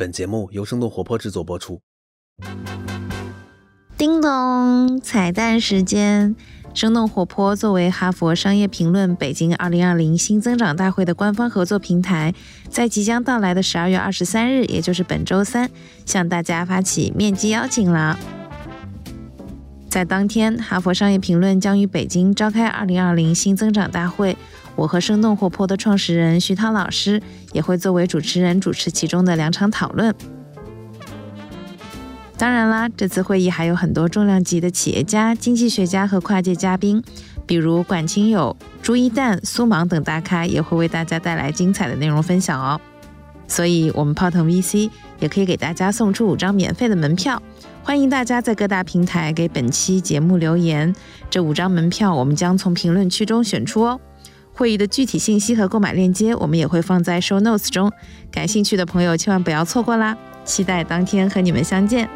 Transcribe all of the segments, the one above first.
本节目由生动活泼制作播出。叮咚，彩蛋时间！生动活泼作为哈佛商业评论北京2020新增长大会的官方合作平台，在即将到来的12月23日，也就是本周三，向大家发起面基邀请了。在当天，哈佛商业评论将于北京召开2020新增长大会。我和生动活泼的创始人徐涛老师也会作为主持人主持其中的两场讨论。当然啦，这次会议还有很多重量级的企业家、经济学家和跨界嘉宾，比如管清友、朱一蛋、苏芒等大咖也会为大家带来精彩的内容分享哦。所以，我们泡腾 VC 也可以给大家送出五张免费的门票，欢迎大家在各大平台给本期节目留言，这五张门票我们将从评论区中选出哦。会议的具体信息和购买链接，我们也会放在 show notes 中，感兴趣的朋友千万不要错过啦！期待当天和你们相见。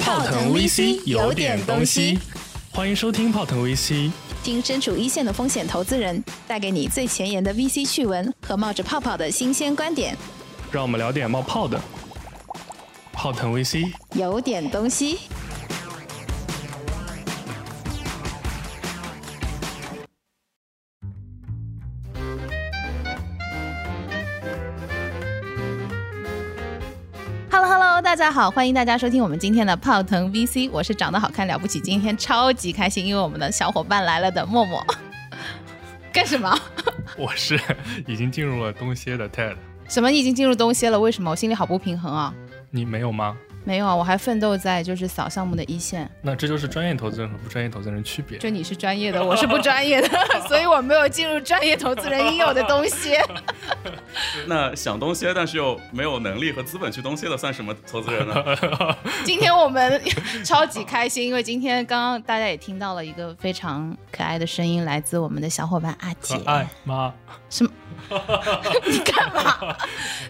泡腾 VC 有点东西，欢迎收听泡腾 VC，听身处一线的风险投资人带给你最前沿的 VC 趣闻和冒着泡泡的新鲜观点，让我们聊点冒泡的。泡腾 VC 有点东西。大家好，欢迎大家收听我们今天的泡腾 VC，我是长得好看了不起，今天超级开心，因为我们的小伙伴来了的默默。干什么？我是已经进入了东歇的 Ted。什么你已经进入东歇了？为什么？我心里好不平衡啊！你没有吗？没有啊，我还奋斗在就是扫项目的一线。那这就是专业投资人和不专业投资人区别。就你是专业的，我是不专业的，所以我没有进入专业投资人应有的东西。那想东西，但是又没有能力和资本去东西的，算什么投资人呢？今天我们超级开心，因为今天刚刚大家也听到了一个非常可爱的声音，来自我们的小伙伴阿杰。可爱吗？什么？你干嘛？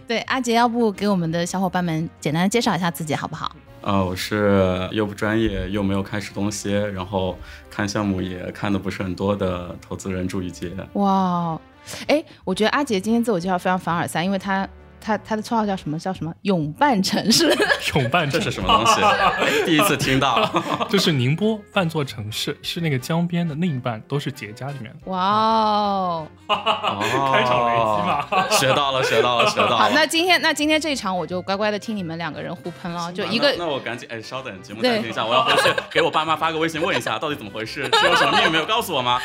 对，阿杰，要不给我们的小伙伴们简单的介绍一下自己好不好？呃，我是又不专业又没有开始东西，然后看项目也看的不是很多的投资人朱雨杰。哇，哎，我觉得阿杰今天自我介绍非常凡尔赛，因为他。他他的绰号叫什么？叫什么？永伴城市。永伴这是什么东西？第一次听到。就是宁波半座城市，是那个江边的另一半，都是姐家里面的。哇哦！开场雷击嘛，学到了，学到了，学到了。好，那今天那今天这一场我就乖乖的听你们两个人互喷了，就一个。那我赶紧哎，稍等，节目暂停一下，我要回去给我爸妈发个微信问一下，到底怎么回事？是有什么秘密没有告诉我吗？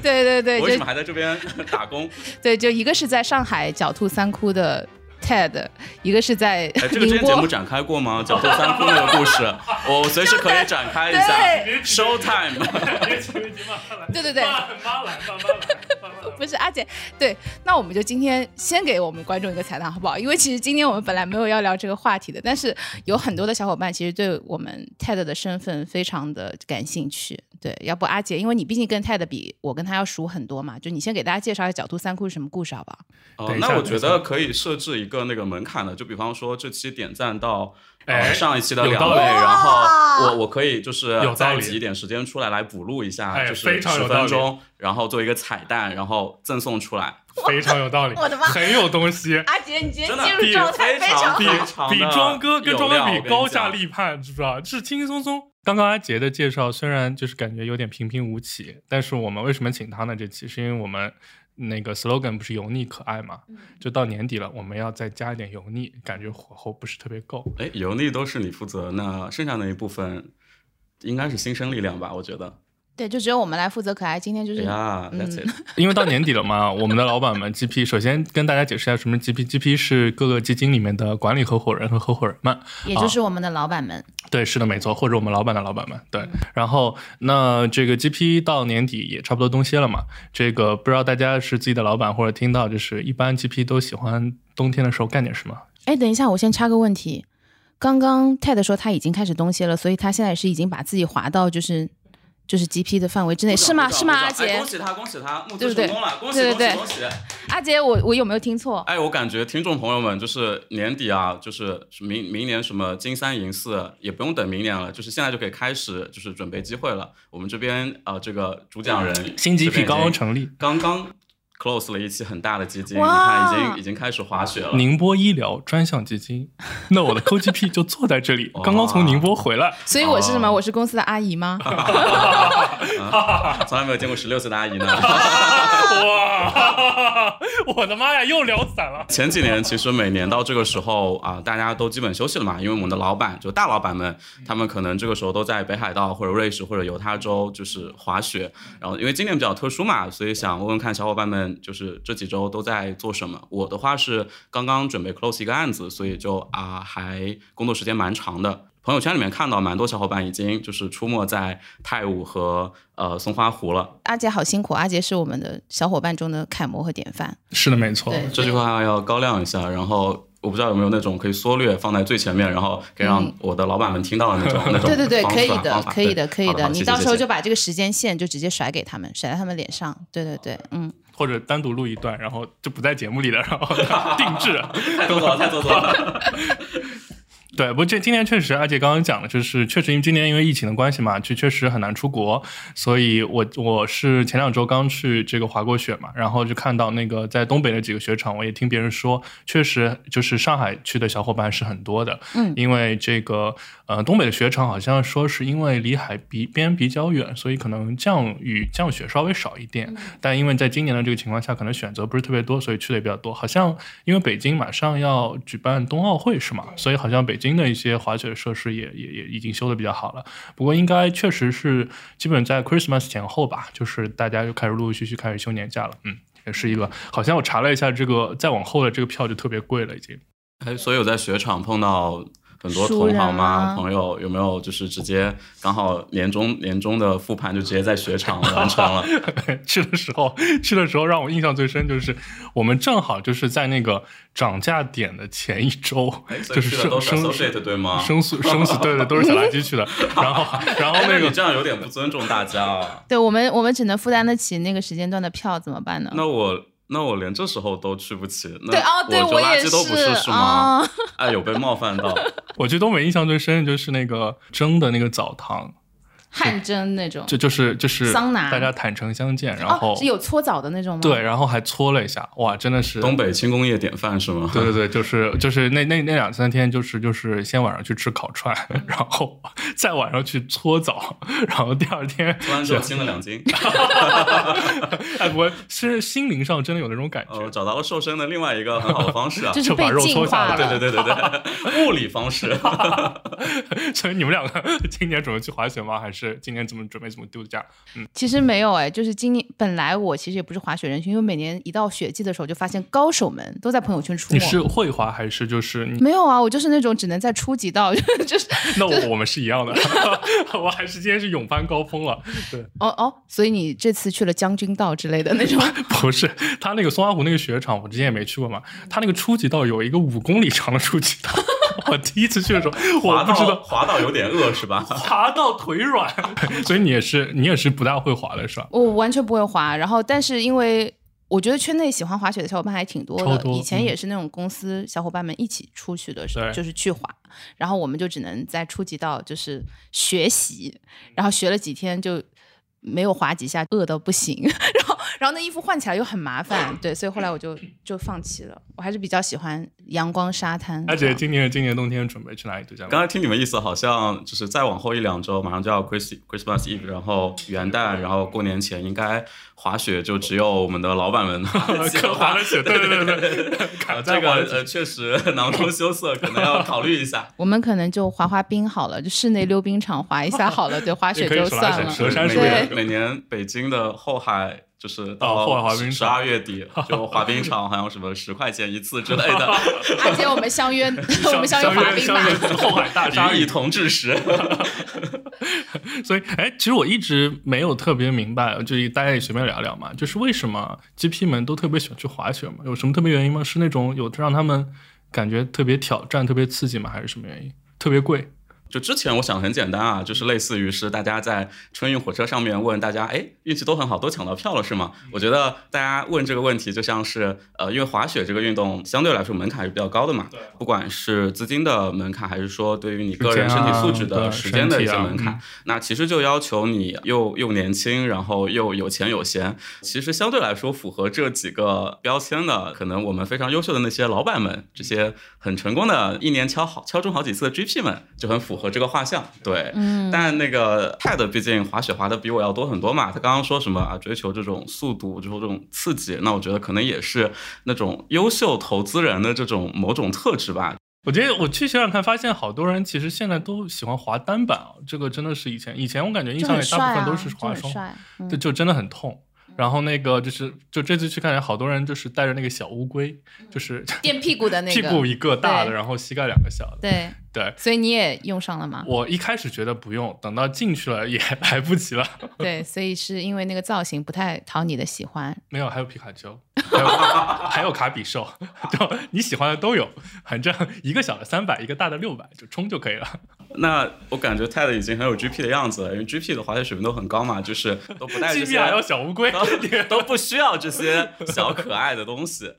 对对对，为什么还在这边打工？对，就一个是在上海狡兔三窟的。TED，一个是在这个之前节目展开过吗？狡兔三窟那个故事，我随时可以展开一下。Show time，对对对，妈来，妈来，妈来，不是阿姐，对，那我们就今天先给我们观众一个彩蛋，好不好？因为其实今天我们本来没有要聊这个话题的，但是有很多的小伙伴其实对我们 TED 的身份非常的感兴趣。对，要不阿杰，因为你毕竟跟 TED 比，我跟他要熟很多嘛，就你先给大家介绍一下狡兔三窟是什么故事，好不好？哦，那我觉得可以设置一个那个门槛的，就比方说这期点赞到呃上一期的两倍，然后我我可以就是再挤一点时间出来来补录一下，就是十分钟，然后做一个彩蛋，然后赠送出来，非常有道理，我的妈，很有东西。阿杰，你今天进入状态非常比比庄哥跟庄哥比高下立判，知不知道？是轻轻松松。刚刚阿杰的介绍虽然就是感觉有点平平无奇，但是我们为什么请他呢？这期是因为我们那个 slogan 不是油腻可爱嘛？就到年底了，我们要再加一点油腻，感觉火候不是特别够。哎，油腻都是你负责，那剩下那一部分应该是新生力量吧？我觉得。对，就只有我们来负责可爱。今天就是，因为到年底了嘛，我们的老板们 GP 首先跟大家解释一下什么 GP，GP 是各个基金里面的管理合伙人和合伙人们，也就是我们的老板们。对，是的，没错，或者我们老板的老板们。对，然后那这个 GP 到年底也差不多冬歇了嘛，这个不知道大家是自己的老板或者听到，就是一般 GP 都喜欢冬天的时候干点什么？哎，等一下，我先插个问题，刚刚 Ted 说他已经开始冬歇了，所以他现在是已经把自己划到就是。就是 GP 的范围之内是吗？是吗？阿杰，恭喜他，恭喜他，募资成功了，恭喜恭喜恭喜！阿杰，我我有没有听错？哎，我感觉听众朋友们就是年底啊，就是明明年什么金三银四也不用等明年了，就是现在就可以开始就是准备机会了。我们这边啊，这个主讲人新 GP 刚刚成立，刚刚 close 了一期很大的基金，你看已经已经开始滑雪了。宁波医疗专项基金，那我的 CoGP 就坐在这里，刚刚从宁波回来。所以我是什么？我是公司的阿姨吗？从来没有见过十六岁的阿姨呢。哇！我的妈呀，又聊散了。前几年其实每年到这个时候啊，大家都基本休息了嘛，因为我们的老板就大老板们，他们可能这个时候都在北海道或者瑞士或者犹他州就是滑雪。然后因为今年比较特殊嘛，所以想问问看小伙伴们。就是这几周都在做什么？我的话是刚刚准备 close 一个案子，所以就啊还工作时间蛮长的。朋友圈里面看到蛮多小伙伴已经就是出没在泰晤和呃松花湖了。阿杰好辛苦，阿杰是我们的小伙伴中的楷模和典范。是的，没错。这句话要高亮一下。然后我不知道有没有那种可以缩略放在最前面，然后可以让我的老板们听到的那种那种。对对对，可以的，可以的，可以的。你到时候就把这个时间线就直接甩给他们，甩在他们脸上。对对对，嗯。或者单独录一段，然后就不在节目里了，然后 定制，太做作了，太做作了。对，不过这今年确实，阿杰刚刚讲的，就是确实因为今年因为疫情的关系嘛，就确实很难出国，所以我我是前两周刚去这个滑过雪嘛，然后就看到那个在东北的几个雪场，我也听别人说，确实就是上海去的小伙伴是很多的，嗯，因为这个呃东北的雪场好像说是因为离海比边比较远，所以可能降雨降雪稍微少一点，但因为在今年的这个情况下，可能选择不是特别多，所以去的也比较多。好像因为北京马上要举办冬奥会是吗？所以好像北京的一些滑雪设施也也也已经修的比较好了，不过应该确实是基本在 Christmas 前后吧，就是大家就开始陆陆续续开始休年假了，嗯，也是一个，好像我查了一下，这个再往后的这个票就特别贵了，已经。哎，所以我在雪场碰到。很多同行吗？朋友有没有就是直接刚好年终年终的复盘就直接在雪场完成了？去的时候去的时候让我印象最深就是我们正好就是在那个涨价点的前一周，就是升升速对吗？升速升速对对都是小垃圾去的，然后然后那个这样有点不尊重大家啊。对我们我们只能负担得起那个时间段的票，怎么办呢？那我。那我连这时候都去不起，那我垃圾都不是是吗？哎，有被冒犯到。我觉得东北印象最深的就是那个蒸的那个澡堂。汗蒸那种，就就是就是桑拿，大家坦诚相见，然后是有搓澡的那种吗？对，然后还搓了一下，哇，真的是东北轻工业典范是吗？对对对，就是就是那那那两三天，就是就是先晚上去吃烤串，然后再晚上去搓澡，然后第二天搓完之后轻了两斤。哎，我是心灵上真的有那种感觉，找到了瘦身的另外一个很好的方式啊，就是把肉搓下来。对对对对对，物理方式。所以你们两个今年准备去滑雪吗？还是？是今年怎么准备怎么度假？嗯，其实没有哎，就是今年本来我其实也不是滑雪人群，因为每年一到雪季的时候，就发现高手们都在朋友圈出。你是会滑还是就是没有啊？我就是那种只能在初级道，就是那我我们是一样的，我还是今天是勇攀高峰了。对，哦哦，所以你这次去了将军道之类的那种？不是，他那个松花湖那个雪场，我之前也没去过嘛。他那个初级道有一个五公里长的初级道。我第一次去的时候，我不知道。滑到有点饿是吧？滑到腿软，所以你也是你也是不大会滑的是吧？我完全不会滑，然后但是因为我觉得圈内喜欢滑雪的小伙伴还挺多的，以前也是那种公司小伙伴们一起出去的，是就是去滑，然后我们就只能在初级道就是学习，然后学了几天就。没有滑几下，饿到不行，然 后然后那衣服换起来又很麻烦，对，所以后来我就就放弃了。我还是比较喜欢阳光沙滩。而且今年今年冬天准备去哪里度假？刚才听你们意思，好像就是再往后一两周，马上就要 Christ Christmas Eve，然后元旦，然后过年前应该滑雪就只有我们的老板们 可滑的雪。对对对对，这个呃确实 囊中羞涩，可能要考虑一下。我们可能就滑滑冰好了，就室内溜冰场滑一下好了，对滑雪就算了。蛇山对。每年北京的后海就是到滑冰十二月底就滑冰场，好像什么十块钱一次之类的。而且我们相约，我们相约滑冰吧。后海大鲨鱼同志时。所以，哎，其实我一直没有特别明白，就大家也随便聊聊嘛，就是为什么 GP 们都特别喜欢去滑雪嘛？有什么特别原因吗？是那种有让他们感觉特别挑战、特别刺激吗？还是什么原因？特别贵？就之前我想很简单啊，就是类似于是大家在春运火车上面问大家，哎，运气都很好，都抢到票了是吗？我觉得大家问这个问题就像是，呃，因为滑雪这个运动相对来说门槛是比较高的嘛，不管是资金的门槛，还是说对于你个人身体素质的时间的一些门槛，那其实就要求你又又年轻，然后又有钱有闲。其实相对来说符合这几个标签的，可能我们非常优秀的那些老板们，这些很成功的一年敲好敲中好几次的 GP 们，就很符合。和这个画像对，嗯，但那个泰德毕竟滑雪滑的比我要多很多嘛。他刚刚说什么啊？追求这种速度，追求这种刺激，那我觉得可能也是那种优秀投资人的这种某种特质吧。我觉得我去雪场看，发现好多人其实现在都喜欢滑单板啊。这个真的是以前以前我感觉印象里大部分都是滑双，就就真的很痛。然后那个就是，就这次去看，好多人就是带着那个小乌龟，就是 垫屁股的那个，屁股一个大的，然后膝盖两个小的。对对，所以你也用上了吗？我一开始觉得不用，等到进去了也来不及了。对，所以是因为那个造型不太讨你的喜欢。没有，还有皮卡丘，还有 还有卡比兽，就你喜欢的都有。反正一个小的三百，一个大的六百，就冲就可以了。那我感觉泰德已经很有 GP 的样子了，因为 GP 的滑雪水平都很高嘛，就是都不带这些，还有小乌龟。都不需要这些小可爱的东西。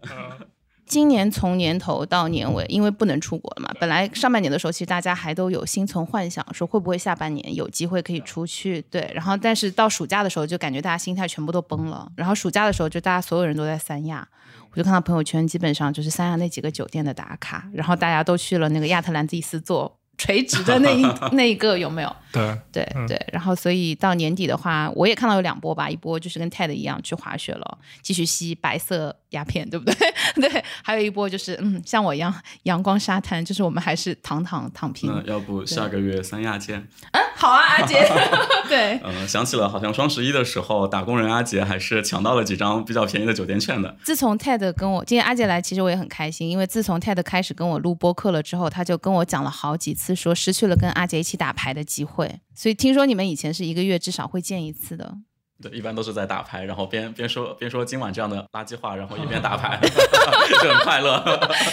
今年从年头到年尾，因为不能出国了嘛，本来上半年的时候，其实大家还都有心存幻想，说会不会下半年有机会可以出去。对，然后但是到暑假的时候，就感觉大家心态全部都崩了。然后暑假的时候，就大家所有人都在三亚，我就看到朋友圈，基本上就是三亚那几个酒店的打卡，然后大家都去了那个亚特兰蒂斯做。垂直的那一 那一个有没有？对对对，然后所以到年底的话，我也看到有两波吧，一波就是跟 Ted 一样去滑雪了，继续吸白色鸦片，对不对？对，还有一波就是嗯，像我一样阳光沙滩，就是我们还是躺躺躺平。那要不下个月三亚见？嗯，好啊，阿杰。对，嗯，想起了好像双十一的时候，打工人阿杰还是抢到了几张比较便宜的酒店券的。自从 Ted 跟我今天阿杰来，其实我也很开心，因为自从 Ted 开始跟我录播客了之后，他就跟我讲了好几次。说失去了跟阿杰一起打牌的机会，所以听说你们以前是一个月至少会见一次的。对，一般都是在打牌，然后边边说边说今晚这样的垃圾话，然后一边打牌，就很快乐。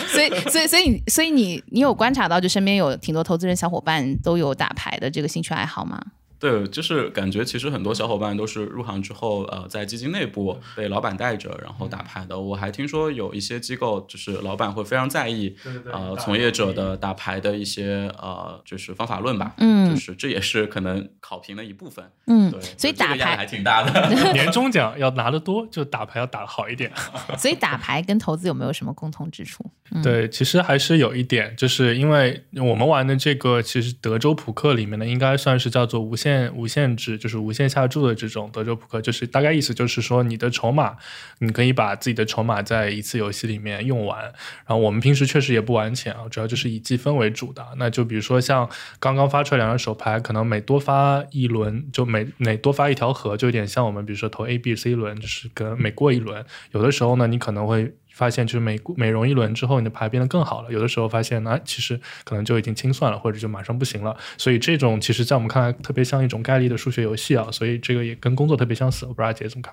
所以，所以，所以，所以你你有观察到，就身边有挺多投资人小伙伴都有打牌的这个兴趣爱好吗？对，就是感觉其实很多小伙伴都是入行之后，呃，在基金内部被老板带着，然后打牌的。我还听说有一些机构，就是老板会非常在意，呃，从业者的打牌的一些呃，就是方法论吧。嗯，就是这也是可能考评的一部分。嗯，对，所以打牌还挺大的。年终奖要拿得多，就打牌要打得好一点。所以打牌跟投资有没有什么共同之处？对，其实还是有一点，就是因为我们玩的这个，其实德州扑克里面的，应该算是叫做无限无限制。就是无限下注的这种德州扑克，就是大概意思就是说，你的筹码，你可以把自己的筹码在一次游戏里面用完。然后我们平时确实也不玩钱啊，主要就是以积分为主的。那就比如说像刚刚发出来两张手牌，可能每多发一轮，就每每多发一条河，就有点像我们比如说投 A、B、C 轮，就是跟每过一轮，有的时候呢，你可能会。发现就是美美容一轮之后，你的牌变得更好了。有的时候发现，呢其实可能就已经清算了，或者就马上不行了。所以这种其实，在我们看来，特别像一种概率的数学游戏啊。所以这个也跟工作特别相似。我不知道阿杰怎么看？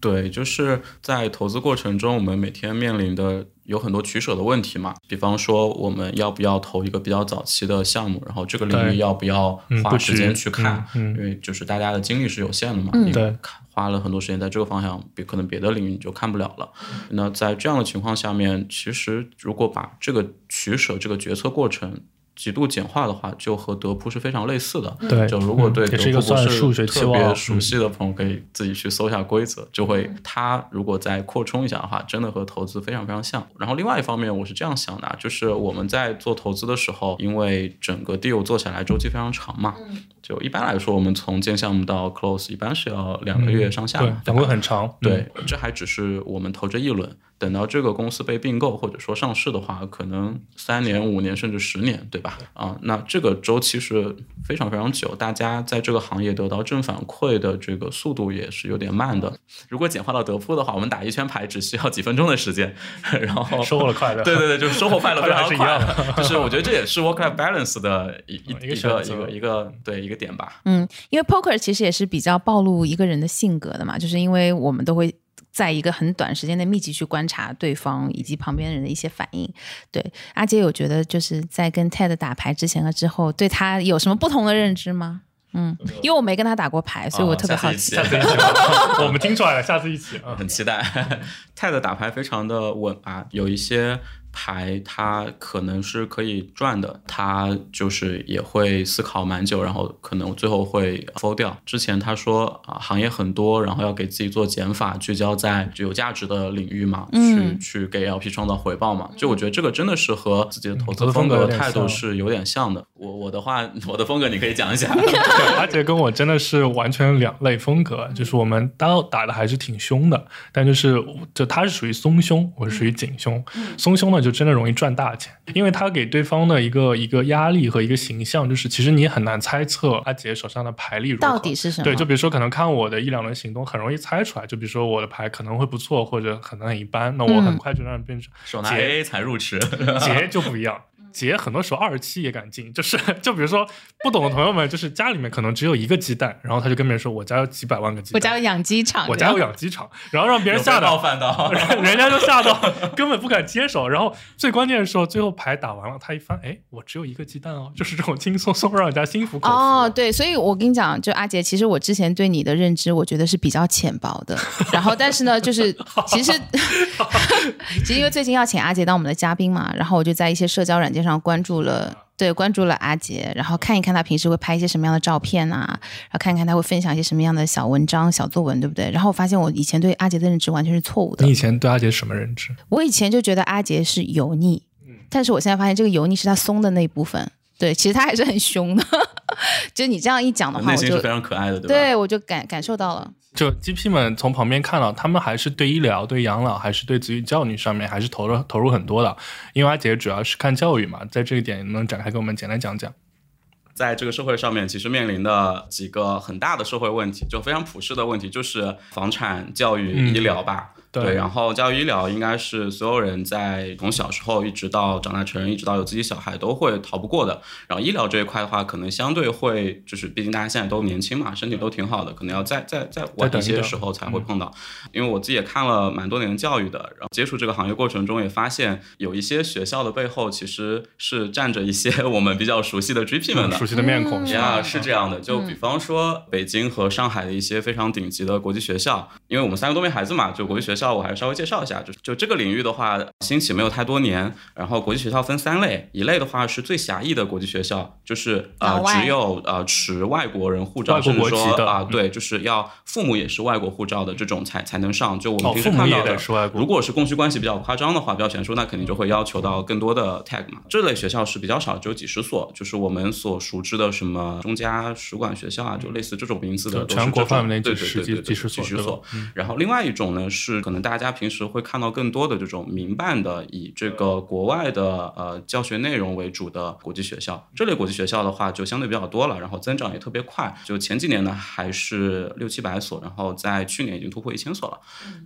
对，就是在投资过程中，我们每天面临的有很多取舍的问题嘛。比方说，我们要不要投一个比较早期的项目？然后这个领域要不要花时间去看？因为就是大家的精力是有限的嘛。对。花了很多时间在这个方向，别可能别的领域你就看不了了。那在这样的情况下面，其实如果把这个取舍、这个决策过程极度简化的话，就和德扑是非常类似的。对，就如果对德扑不是特别熟悉的朋友，可以自己去搜一下规则，就会它如果再扩充一下的话，真的和投资非常非常像。然后另外一方面，我是这样想的，就是我们在做投资的时候，因为整个 deal 做下来周期非常长嘛。就一般来说，我们从建项目到 close 一般是要两个月上下，对，两个月很长。对，这还只是我们投这一轮，等到这个公司被并购或者说上市的话，可能三年、五年甚至十年，对吧？啊，那这个周期是非常非常久，大家在这个行业得到正反馈的这个速度也是有点慢的。如果简化到德扑的话，我们打一圈牌只需要几分钟的时间，然后收获了快乐。对对对，就是收获快乐 非常快。就是我觉得这也是 work life balance 的一一一个一个一个对。一个点吧，嗯，因为 poker 其实也是比较暴露一个人的性格的嘛，就是因为我们都会。在一个很短时间内密集去观察对方以及旁边人的一些反应。对，阿杰有觉得就是在跟 Ted 打牌之前和之后，对他有什么不同的认知吗？嗯，因为我没跟他打过牌，所以我特别好奇。下次一起，我们听出来了，下次一起，很期待。Ted 打牌非常的稳啊，有一些。牌它可能是可以赚的，他就是也会思考蛮久，然后可能最后会否掉。之前他说啊，行业很多，然后要给自己做减法，聚焦在有价值的领域嘛，去去给 LP 创造回报嘛。就我觉得这个真的是和自己的投资风格态度是有点像的。我我的话，我的风格你可以讲一下。阿杰跟我真的是完全两类风格，就是我们刀打的还是挺凶的，但就是就他是属于松胸，我是属于紧胸。松胸呢？就真的容易赚大钱，因为他给对方的一个一个压力和一个形象，就是其实你很难猜测阿杰手上的牌力到底是什么。对，就比如说可能看我的一两轮行动，很容易猜出来。就比如说我的牌可能会不错，或者可能很一般，那我很快就让人变成手拿 A 才入池，杰就不一样。杰很多时候二十七也敢进，就是就比如说不懂的朋友们，就是家里面可能只有一个鸡蛋，然后他就跟别人说我家有几百万个鸡蛋，我家有养鸡场，我家有养鸡场，然后让别人吓到，人家就吓到，根本不敢接手。然后最关键的时候，最后牌打完了，他一翻，哎，我只有一个鸡蛋哦，就是这种轻松松让人家心服口服。哦，对，所以我跟你讲，就阿杰，其实我之前对你的认知，我觉得是比较浅薄的。然后，但是呢，就是其实其实因为最近要请阿杰当我们的嘉宾嘛，然后我就在一些社交软件上关注了。对，关注了阿杰，然后看一看他平时会拍一些什么样的照片啊，然后看一看他会分享一些什么样的小文章、小作文，对不对？然后我发现我以前对阿杰的认知完全是错误的。你以前对阿杰什么认知？我以前就觉得阿杰是油腻，但是我现在发现这个油腻是他松的那一部分。对，其实他还是很凶的。就你这样一讲的话，内心是非常可爱的，对吧？对，我就感感受到了。就 GP 们从旁边看到，他们还是对医疗、对养老，还是对子女教育上面，还是投入投入很多的。因为阿杰主要是看教育嘛，在这一点能展开给我们简单讲讲。在这个社会上面，其实面临的几个很大的社会问题，就非常普世的问题，就是房产、教育、医疗吧。对，然后教育医疗应该是所有人在从小时候一直到长大成人，一直到有自己小孩都会逃不过的。然后医疗这一块的话，可能相对会就是，毕竟大家现在都年轻嘛，身体都挺好的，可能要再再再晚一些时候才会碰到。因为我自己也看了蛮多年的教育的，然后接触这个行业过程中也发现，有一些学校的背后其实是站着一些我们比较熟悉的 GP 们的，熟悉的面孔呀，是这样的。就比方说北京和上海的一些非常顶级的国际学校，因为我们三个都没孩子嘛，就国际学校。我还是稍微介绍一下，就就这个领域的话，兴起没有太多年。然后国际学校分三类，一类的话是最狭义的国际学校，就是呃只有呃持外国人护照，甚至说啊对，就是要父母也是外国护照的这种才才能上。就我们平时看到的，如果是供需关系比较夸张的话，比较悬殊，那肯定就会要求到更多的 tag 嘛。这类学校是比较少，只有几十所，就是我们所熟知的什么中加使馆学校啊，就类似这种名字的，全国范围内对对对几十所。然后另外一种呢是。可能大家平时会看到更多的这种民办的，以这个国外的呃教学内容为主的国际学校。这类国际学校的话，就相对比较多了，然后增长也特别快。就前几年呢，还是六七百所，然后在去年已经突破一千所了。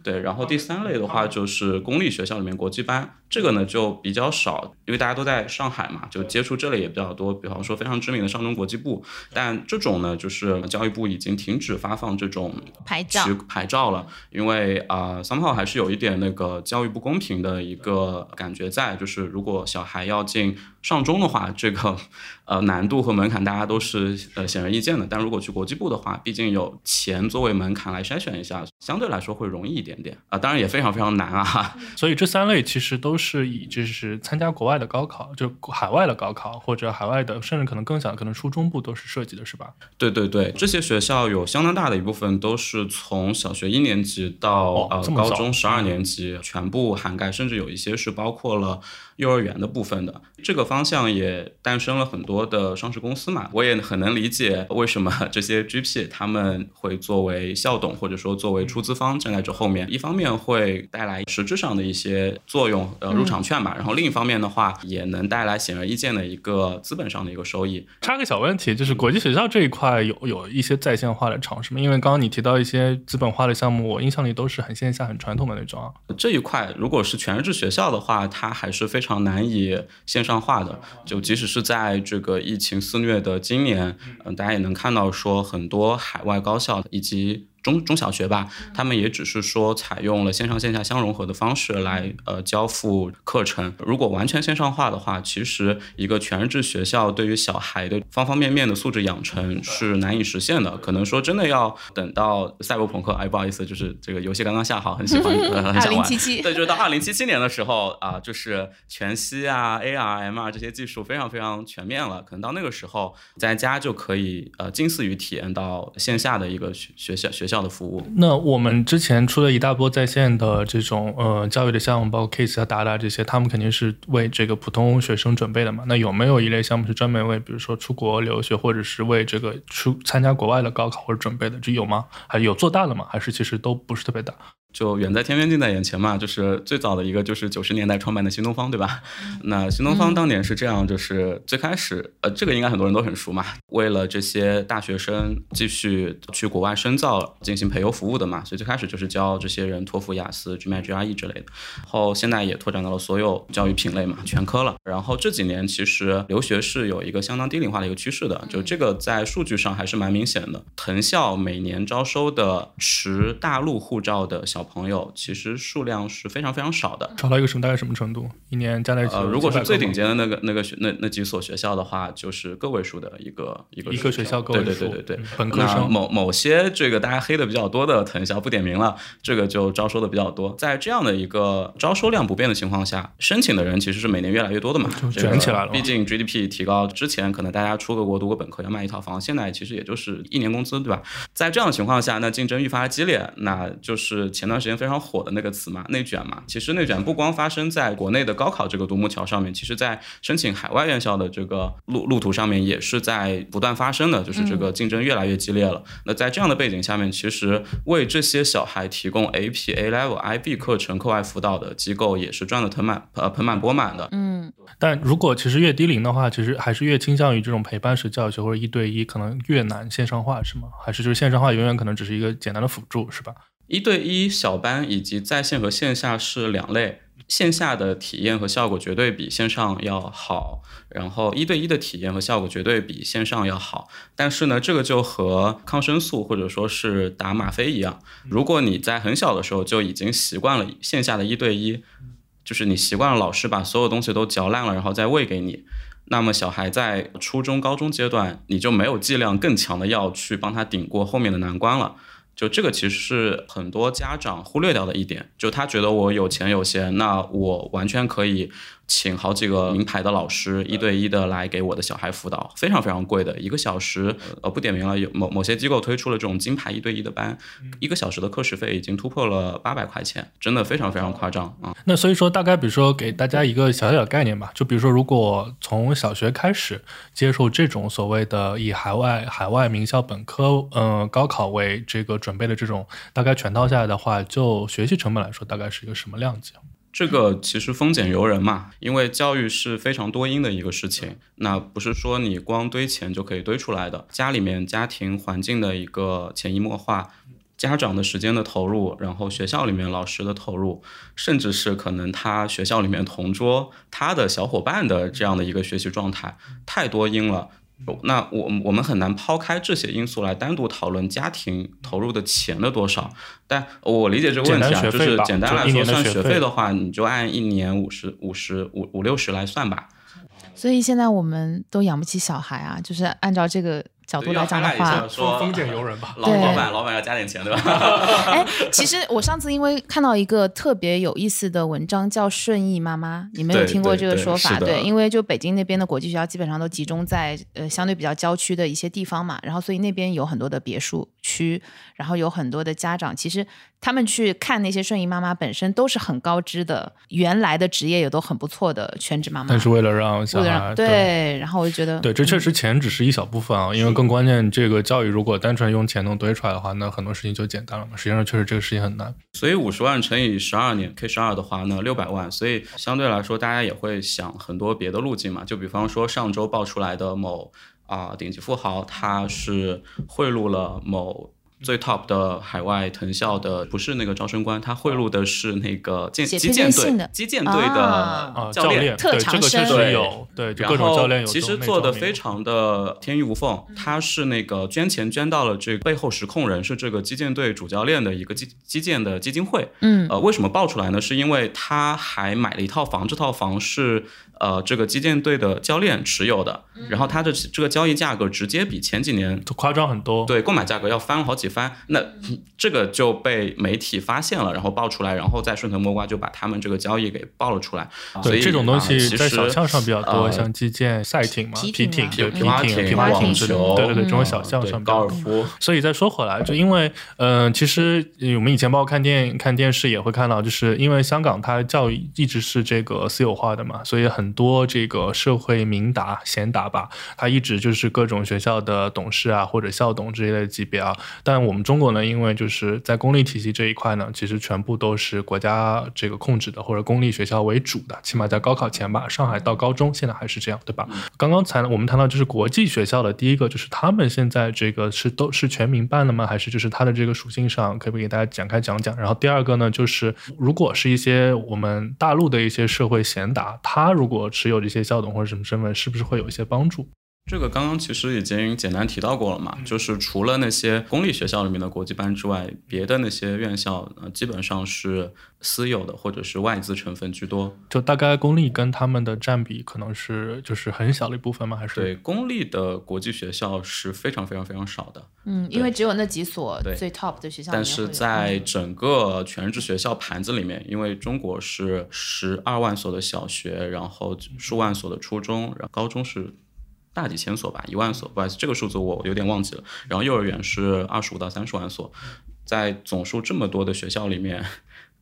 对，然后第三类的话，就是公立学校里面国际班，这个呢就比较少，因为大家都在上海嘛，就接触这类也比较多。比方说非常知名的上中国际部，但这种呢，就是教育部已经停止发放这种牌照牌照了，因为啊。三号还是有一点那个教育不公平的一个感觉在，就是如果小孩要进。上中的话，这个呃难度和门槛大家都是呃显而易见的。但如果去国际部的话，毕竟有钱作为门槛来筛选一下，相对来说会容易一点点啊。当然也非常非常难啊。所以这三类其实都是以就是参加国外的高考，就海外的高考或者海外的，甚至可能更小，可能初中部都是涉及的，是吧？对对对，这些学校有相当大的一部分都是从小学一年级到呃高中十二年级全部涵盖，甚至有一些是包括了。幼儿园的部分的这个方向也诞生了很多的上市公司嘛，我也很能理解为什么 这些 GP 他们会作为校董或者说作为出资方站在这后面，一方面会带来实质上的一些作用，呃，入场券嘛，然后另一方面的话也能带来显而易见的一个资本上的一个收益。插个小问题，就是国际学校这一块有有一些在线化的尝试吗？因为刚刚你提到一些资本化的项目，我印象里都是很线下、很传统的那种啊。这一块如果是全日制学校的话，它还是非常。常难以线上化的，就即使是在这个疫情肆虐的今年，嗯，大家也能看到说很多海外高校以及。中中小学吧，他们也只是说采用了线上线下相融合的方式来呃交付课程。如果完全线上化的话，其实一个全日制学校对于小孩的方方面面的素质养成是难以实现的。可能说真的要等到赛博朋克，哎，不好意思，就是这个游戏刚刚下好，很喜欢，很想玩。对，就是到二零七七年的时候啊，就是全息啊、AR、MR 这些技术非常非常全面了。可能到那个时候，在家就可以呃近似于体验到线下的一个学学校学校这样。的服务。那我们之前出了一大波在线的这种呃教育的项目，包括 Case 和达达这些，他们肯定是为这个普通学生准备的嘛。那有没有一类项目是专门为，比如说出国留学，或者是为这个出参加国外的高考或者准备的？这有吗？还有做大了吗？还是其实都不是特别大？就远在天边近在眼前嘛，就是最早的一个就是九十年代创办的新东方，对吧？那新东方当年是这样，就是最开始，呃，这个应该很多人都很熟嘛。为了这些大学生继续去国外深造进行培优服务的嘛，所以最开始就是教这些人托福、雅思、GMAT、GRE 之类的。后现在也拓展到了所有教育品类嘛，全科了。然后这几年其实留学是有一个相当低龄化的一个趋势的，就这个在数据上还是蛮明显的。藤校每年招收的持大陆护照的小朋友其实数量是非常非常少的，少到一个什么大概什么程度？一年加在一起，呃，如果是最顶尖的那个那个学那那几所学校的话，就是个位数的一个一个一个学校个位数，对对对对对。本科生某某些这个大家黑的比较多的藤校不点名了，这个就招收的比较多。在这样的一个招收量不变的情况下，申请的人其实是每年越来越多的嘛，就卷起来了。毕竟 GDP 提高之前，可能大家出个国读个本科要卖一套房，现在其实也就是一年工资，对吧？在这样的情况下，那竞争愈发激烈，那就是前段时间非常火的那个词嘛，内卷嘛。其实内卷不光发生在国内的高考这个独木桥上面，其实在申请海外院校的这个路路途上面也是在不断发生的，就是这个竞争越来越激烈了。那在这样的背景下面，其实为这些小孩提供 AP、A Level、IB 课程课外辅导的机构也是赚的盆满呃盆满钵满的。嗯，但如果其实越低龄的话，其实还是越倾向于这种陪伴式教学或者一对一，可能越难线上化，是吗？还是就是线上化永远可能只是一个简单的辅助，是吧？一对一小班以及在线和线下是两类，线下的体验和效果绝对比线上要好，然后一对一的体验和效果绝对比线上要好。但是呢，这个就和抗生素或者说是打吗啡一样，如果你在很小的时候就已经习惯了线下的一对一，就是你习惯了老师把所有东西都嚼烂了，然后再喂给你，那么小孩在初中、高中阶段，你就没有剂量更强的药去帮他顶过后面的难关了。就这个其实是很多家长忽略掉的一点，就他觉得我有钱有闲，那我完全可以。请好几个名牌的老师一对一的来给我的小孩辅导，非常非常贵的，一个小时，呃，不点名了。有某某些机构推出了这种金牌一对一的班，一个小时的课时费已经突破了八百块钱，真的非常非常夸张啊。那所以说，大概比如说给大家一个小小的概念吧，就比如说，如果从小学开始接受这种所谓的以海外海外名校本科，嗯，高考为这个准备的这种，大概全套下来的话，就学习成本来说，大概是一个什么量级？这个其实丰俭由人嘛，因为教育是非常多因的一个事情，那不是说你光堆钱就可以堆出来的。家里面家庭环境的一个潜移默化，家长的时间的投入，然后学校里面老师的投入，甚至是可能他学校里面同桌他的小伙伴的这样的一个学习状态，太多因了。那我我们很难抛开这些因素来单独讨论家庭投入的钱的多少，但我理解这个问题啊，就是简单来说算学费的话，你就按一年五十五十五五六十来算吧。所以现在我们都养不起小孩啊，就是按照这个。角度来讲的话，说丰俭由人吧。老老板，老板要加点钱，对吧？哎，其实我上次因为看到一个特别有意思的文章，叫“顺义妈妈”，你没有听过这个说法？对，因为就北京那边的国际学校基本上都集中在呃相对比较郊区的一些地方嘛，然后所以那边有很多的别墅区，然后有很多的家长，其实他们去看那些顺义妈妈本身都是很高知的，原来的职业也都很不错的全职妈妈，但是为了让小孩对，然后我就觉得对，这确实钱只是一小部分啊，因为。更关键，这个教育如果单纯用钱能堆出来的话，那很多事情就简单了嘛。实际上，确实这个事情很难。所以五十万乘以十二年 K 十二的话，那六百万。所以相对来说，大家也会想很多别的路径嘛。就比方说上周爆出来的某啊顶级富豪，他是贿赂了某最 top 的海外藤校的不是那个招生官，他贿赂的是那个建基建队基建队的教练，特长生。对有对，然后其实做的非常的天衣无缝，他是那个捐钱捐到了这个背后实控人是这个基建队主教练的一个击击剑的基金会，嗯，呃，为什么爆出来呢？是因为他还买了一套房，这套房是。呃，这个击剑队的教练持有的，然后他的这个交易价格直接比前几年夸张很多，对，购买价格要翻了好几番。那这个就被媒体发现了，然后爆出来，然后再顺藤摸瓜就把他们这个交易给爆了出来。对，这种东西在小项上比较多，像击剑、赛艇嘛，皮艇、皮划艇、皮划艇之类的，对对对，这种小项上高尔夫。所以再说回来，就因为嗯，其实我们以前包括看电看电视也会看到，就是因为香港它教育一直是这个私有化的嘛，所以很多这个。社会名达贤达吧，他一直就是各种学校的董事啊，或者校董这一类级别啊。但我们中国呢，因为就是在公立体系这一块呢，其实全部都是国家这个控制的，或者公立学校为主的，起码在高考前吧。上海到高中现在还是这样，对吧？刚刚才我们谈到就是国际学校的第一个，就是他们现在这个是都是全民办的吗？还是就是它的这个属性上，可不可以给大家展开讲讲？然后第二个呢，就是如果是一些我们大陆的一些社会贤达，他如果我持有这些。校董或者什么身份，是不是会有一些帮助？这个刚刚其实已经简单提到过了嘛，就是除了那些公立学校里面的国际班之外，别的那些院校呃基本上是私有的或者是外资成分居多。就大概公立跟他们的占比可能是就是很小的一部分吗？还是对公立的国际学校是非常非常非常少的。嗯，因为只有那几所最 top 的学校。但是在整个全日制学校盘子里面，因为中国是十二万所的小学，然后数万所的初中，然后高中是。大几千所吧，一万所，不好意思，这个数字我有点忘记了。然后幼儿园是二十五到三十万所，在总数这么多的学校里面，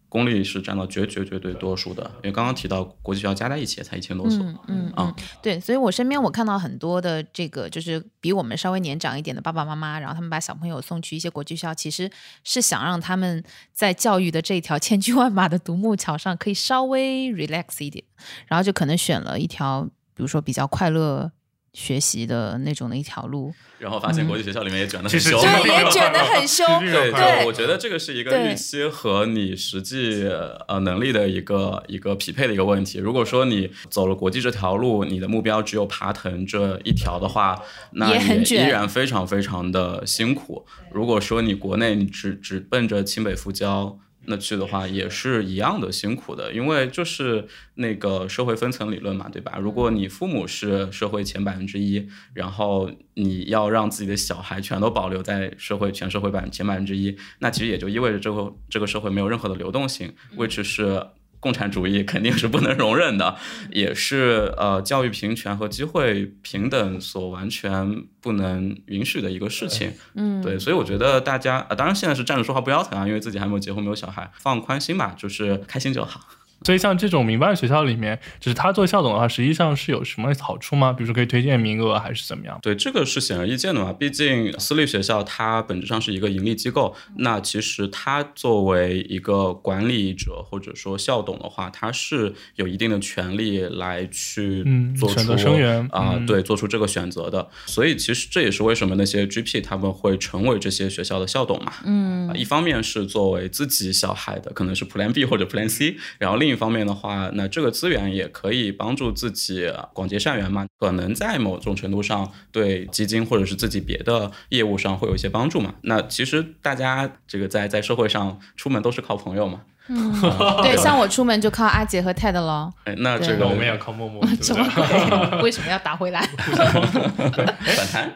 公立是占到绝绝绝对多数的。因为刚刚提到国际学校加在一起也才一千多所，嗯嗯，对，所以我身边我看到很多的这个就是比我们稍微年长一点的爸爸妈妈，然后他们把小朋友送去一些国际学校，其实是想让他们在教育的这条千军万马的独木桥上可以稍微 relax 一点，然后就可能选了一条，比如说比较快乐。学习的那种的一条路，然后发现国际学校里面也卷得很凶，对，也 卷得很凶。对对，我觉得这个是一个预期和你实际呃能力的一个一个匹配的一个问题。如果说你走了国际这条路，你的目标只有爬藤这一条的话，那也依然非常非常的辛苦。如果说你国内你只只奔着清北复交。那去的话也是一样的辛苦的，因为就是那个社会分层理论嘛，对吧？如果你父母是社会前百分之一，然后你要让自己的小孩全都保留在社会全社会百前百分之一，那其实也就意味着这个这个社会没有任何的流动性，which 是。共产主义肯定是不能容忍的，也是呃教育平权和机会平等所完全不能允许的一个事情。嗯，对，所以我觉得大家，当然现在是站着说话不腰疼啊，因为自己还没有结婚没有小孩，放宽心吧，就是开心就好。所以像这种民办学校里面，就是他做校董的话，实际上是有什么好处吗？比如说可以推荐名额，还是怎么样？对，这个是显而易见的嘛。毕竟私立学校它本质上是一个盈利机构，那其实它作为一个管理者或者说校董的话，他是有一定的权利来去做出生源啊，对，做出这个选择的。所以其实这也是为什么那些 GP 他们会成为这些学校的校董嘛。嗯，一方面是作为自己小孩的可能是 Plan B 或者 Plan C，然后另一方面的话，那这个资源也可以帮助自己广结善缘嘛，可能在某种程度上对基金或者是自己别的业务上会有一些帮助嘛。那其实大家这个在在社会上出门都是靠朋友嘛。嗯，对，像我出门就靠阿杰和泰的喽。哎，那这个我们也靠默默，什么？为什么要打回来？反弹。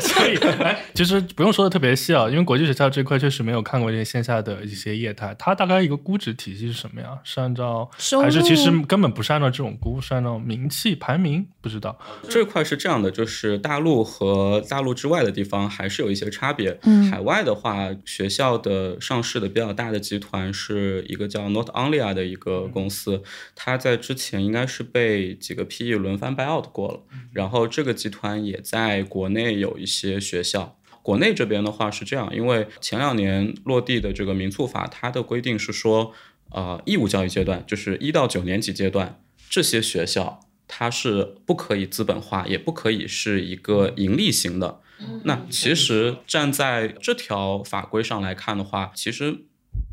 所以，哎，其实不用说的特别细啊，因为国际学校这块确实没有看过这些线下的一些业态。它大概一个估值体系是什么呀？是按照还是其实根本不是按照这种估，是按照名气排名？不知道这块是这样的，就是大陆和大陆之外的地方还是有一些差别。嗯，海外的话，学校的上市的比较大的集团是。一个叫 Not Onlya 的一个公司，它在之前应该是被几个 PE 轮番 buy out 过了。然后这个集团也在国内有一些学校。国内这边的话是这样，因为前两年落地的这个民促法，它的规定是说，呃，义务教育阶段，就是一到九年级阶段，这些学校它是不可以资本化，也不可以是一个盈利型的。那其实站在这条法规上来看的话，其实。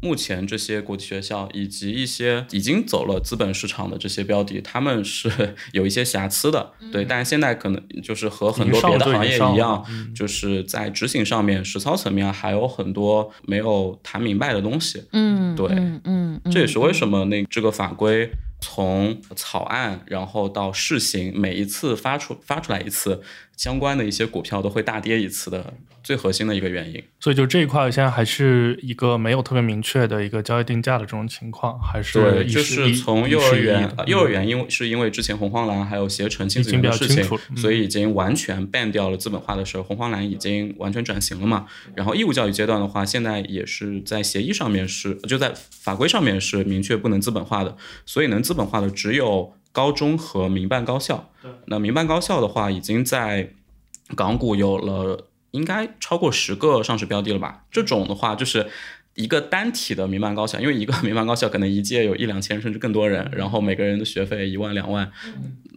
目前这些国际学校以及一些已经走了资本市场的这些标的，他们是 有一些瑕疵的，对。但是现在可能就是和很多别的行业一样，就是在执行上面、实操层面还有很多没有谈明白的东西。嗯，对，嗯，这也是为什么那这个法规从草案然后到试行，每一次发出发出来一次。相关的一些股票都会大跌一次的最核心的一个原因，所以就这一块现在还是一个没有特别明确的一个交易定价的这种情况，还是对，就是从幼儿园，幼儿园因为是因为之前红黄蓝还有携程亲子园的事情，所以已经完全 ban 掉了资本化的事儿，红黄蓝已经完全转型了嘛。然后义务教育阶段的话，现在也是在协议上面是就在法规上面是明确不能资本化的，所以能资本化的只有。高中和民办高校，那民办高校的话，已经在港股有了应该超过十个上市标的了吧？这种的话，就是一个单体的民办高校，因为一个民办高校可能一届有一两千甚至更多人，然后每个人的学费一万两万，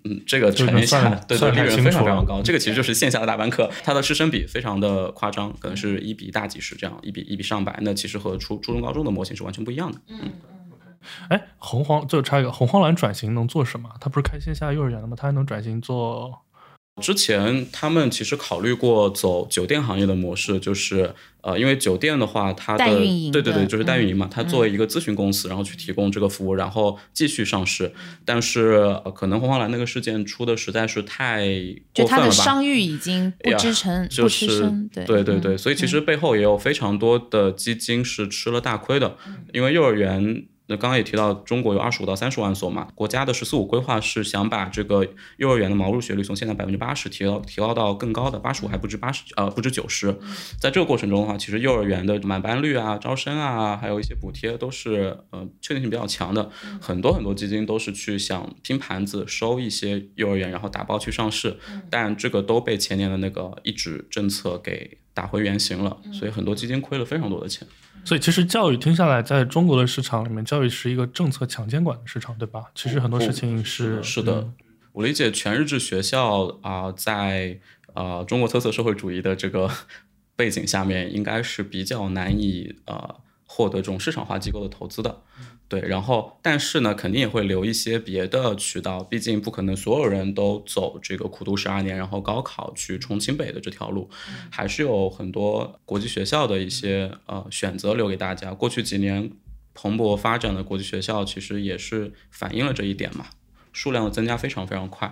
嗯，这个全年下对对利润非常非常高。这个其实就是线下的大班课，它的师生比非常的夸张，可能是一比大几十这样，一比一比上百。那其实和初初中高中的模型是完全不一样的。嗯。哎，红黄就差一个红黄蓝转型能做什么？他不是开线下幼儿园了吗？他还能转型做？之前他们其实考虑过走酒店行业的模式，就是呃，因为酒店的话，它的对对对，就是代运营嘛，它作为一个咨询公司，然后去提供这个服务，然后继续上市。但是可能红黄蓝那个事件出的实在是太就它的商誉已经不支撑，不支撑。对对对对，所以其实背后也有非常多的基金是吃了大亏的，因为幼儿园。那刚刚也提到，中国有二十五到三十万所嘛，国家的“十四五”规划是想把这个幼儿园的毛入学率从现在百分之八十提高提高到更高的八十五，还不止八十，呃，不止九十。在这个过程中的话，其实幼儿园的满班率啊、招生啊，还有一些补贴都是呃确定性比较强的。很多很多基金都是去想拼盘子收一些幼儿园，然后打包去上市，但这个都被前年的那个一纸政策给打回原形了，所以很多基金亏了非常多的钱。所以其实教育听下来，在中国的市场里面，教育是一个政策强监管的市场，对吧？其实很多事情是是的。我理解全日制学校啊，在呃中国特色社会主义的这个背景下面，应该是比较难以呃获得这种市场化机构的投资的。对，然后但是呢，肯定也会留一些别的渠道，毕竟不可能所有人都走这个苦读十二年，然后高考去重庆北的这条路，还是有很多国际学校的一些呃选择留给大家。过去几年蓬勃发展的国际学校，其实也是反映了这一点嘛，数量的增加非常非常快，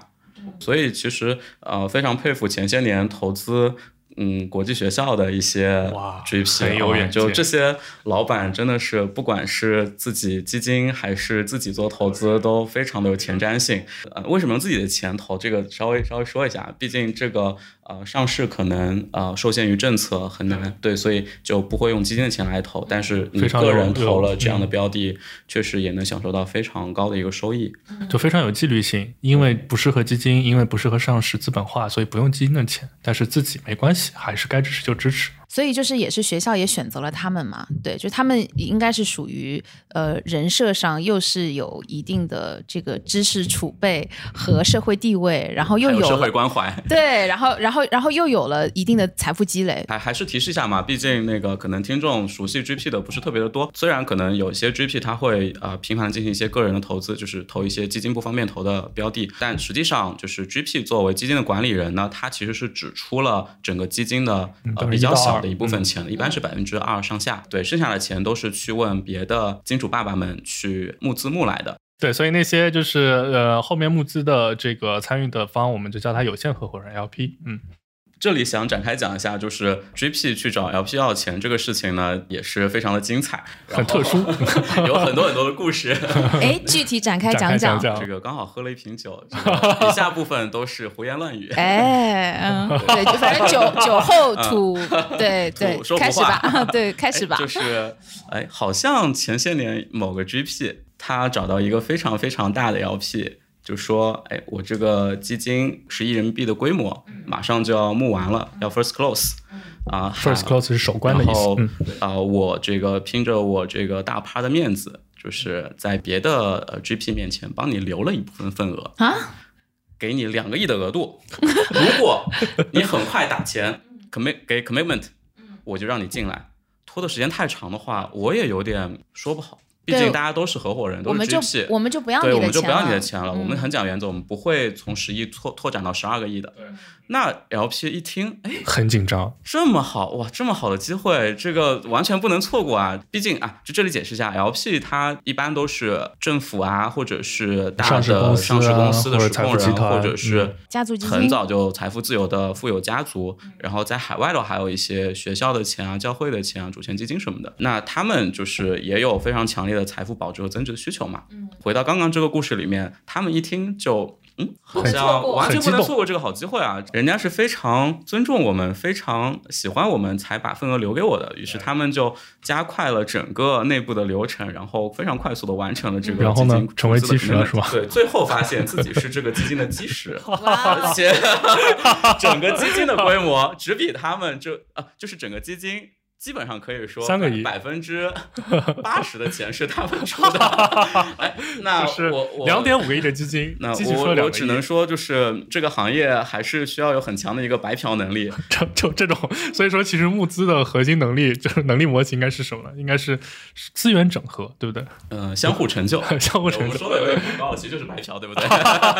所以其实呃非常佩服前些年投资。嗯，国际学校的一些 GP，就这些老板真的是，不管是自己基金还是自己做投资，都非常的有前瞻性。呃，为什么用自己的钱投？这个稍微稍微说一下，毕竟这个。呃，上市可能呃受限于政策很难，对，所以就不会用基金的钱来投。但是你个人投了这样的标的，确实也能享受到非常高的一个收益，就非常有纪律性。因为不适合基金，因为不适合上市资本化，所以不用基金的钱。但是自己没关系，还是该支持就支持。所以就是也是学校也选择了他们嘛，对，就他们应该是属于呃人设上又是有一定的这个知识储备和社会地位，然后又有社会关怀，对，然后然后然后又有了一定的财富积累。还还是提示一下嘛，毕竟那个可能听众熟悉 GP 的不是特别的多，虽然可能有些 GP 他会呃频繁进行一些个人的投资，就是投一些基金不方便投的标的，但实际上就是 GP 作为基金的管理人呢，他其实是只出了整个基金的呃比较小。的一部分钱，一般是百分之二上下，对，剩下的钱都是去问别的金主爸爸们去募资募来的。对，所以那些就是呃后面募资的这个参与的方，我们就叫他有限合伙人 LP。嗯。这里想展开讲一下，就是 GP 去找 LP 要钱这个事情呢，也是非常的精彩，很特殊，有很多很多的故事。哎，具体展开讲讲。这个刚好喝了一瓶酒，以下部分都是胡言乱语。哎，嗯，对，就反正酒 酒后吐，对对，开始吧，对，开始吧。就是，哎，好像前些年某个 GP 他找到一个非常非常大的 LP。就说，哎，我这个基金十亿人民币的规模，马上就要募完了，要 first close，啊，first close 是首关的意思。啊，我这个拼着我这个大趴的面子，就是在别的呃 GP 面前帮你留了一部分份额啊，给你两个亿的额度，如果你很快打钱，commit 给 commitment，我就让你进来。拖的时间太长的话，我也有点说不好。毕竟大家都是合伙人，都是 GP，我们就不要你的钱了。对，我们就不要你的钱了。我们很讲原则，我们不会从十亿拓拓展到十二个亿的。那 LP 一听，哎，很紧张，这么好哇，这么好的机会，这个完全不能错过啊！毕竟啊，就这里解释一下，LP 它一般都是政府啊，或者是大的上市公司的实控人，或者是家族基金，很早就财富自由的富有家族。然后在海外的，还有一些学校的钱啊、教会的钱啊、主权基金什么的。那他们就是也有非常强烈的财富保值和增值的需求嘛。回到刚刚这个故事里面，他们一听就。嗯，好像完全不能错过这个好机会啊！人家是非常尊重我们、非常喜欢我们，才把份额留给我的。于是他们就加快了整个内部的流程，然后非常快速的完成了这个基金成为基石了，是吧？对，最后发现自己是这个基金的基石，而且 整个基金的规模只比他们就啊，就是整个基金。基本上可以说，三个亿百分之八十的钱是他们出的。哎，那我我两点五个亿的基金，那我我只能说，就是这个行业还是需要有很强的一个白嫖能力。就就这种，所以说其实募资的核心能力就是能力模型应该是什么呢？应该是资源整合，对不对？嗯，相互成就，相互成就。说的有点恐高，其实就是白嫖，对不对？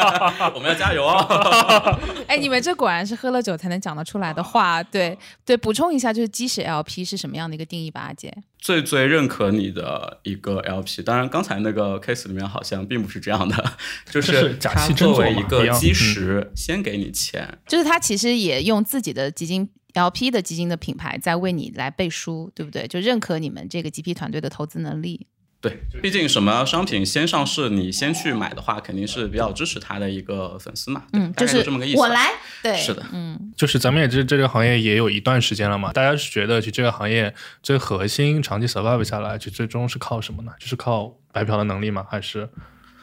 我们要加油啊！哎，你们这果然是喝了酒才能讲得出来的话。对对，补充一下，就是基石 LP。是什么样的一个定义吧，阿杰？最最认可你的一个 LP，当然刚才那个 case 里面好像并不是这样的，就是他作为一个基石，先给你钱，就是他其实也用自己的基金 LP 的基金的品牌在为你来背书，对不对？就认可你们这个 GP 团队的投资能力。对，毕竟什么商品先上市，你先去买的话，肯定是比较支持他的一个粉丝嘛。嗯，就是这么个意思。我来，对，是的，嗯，就是咱们也这这个行业也有一段时间了嘛，大家是觉得，就这个行业最核心长期 survive 下来，就最终是靠什么呢？就是靠白嫖的能力吗？还是？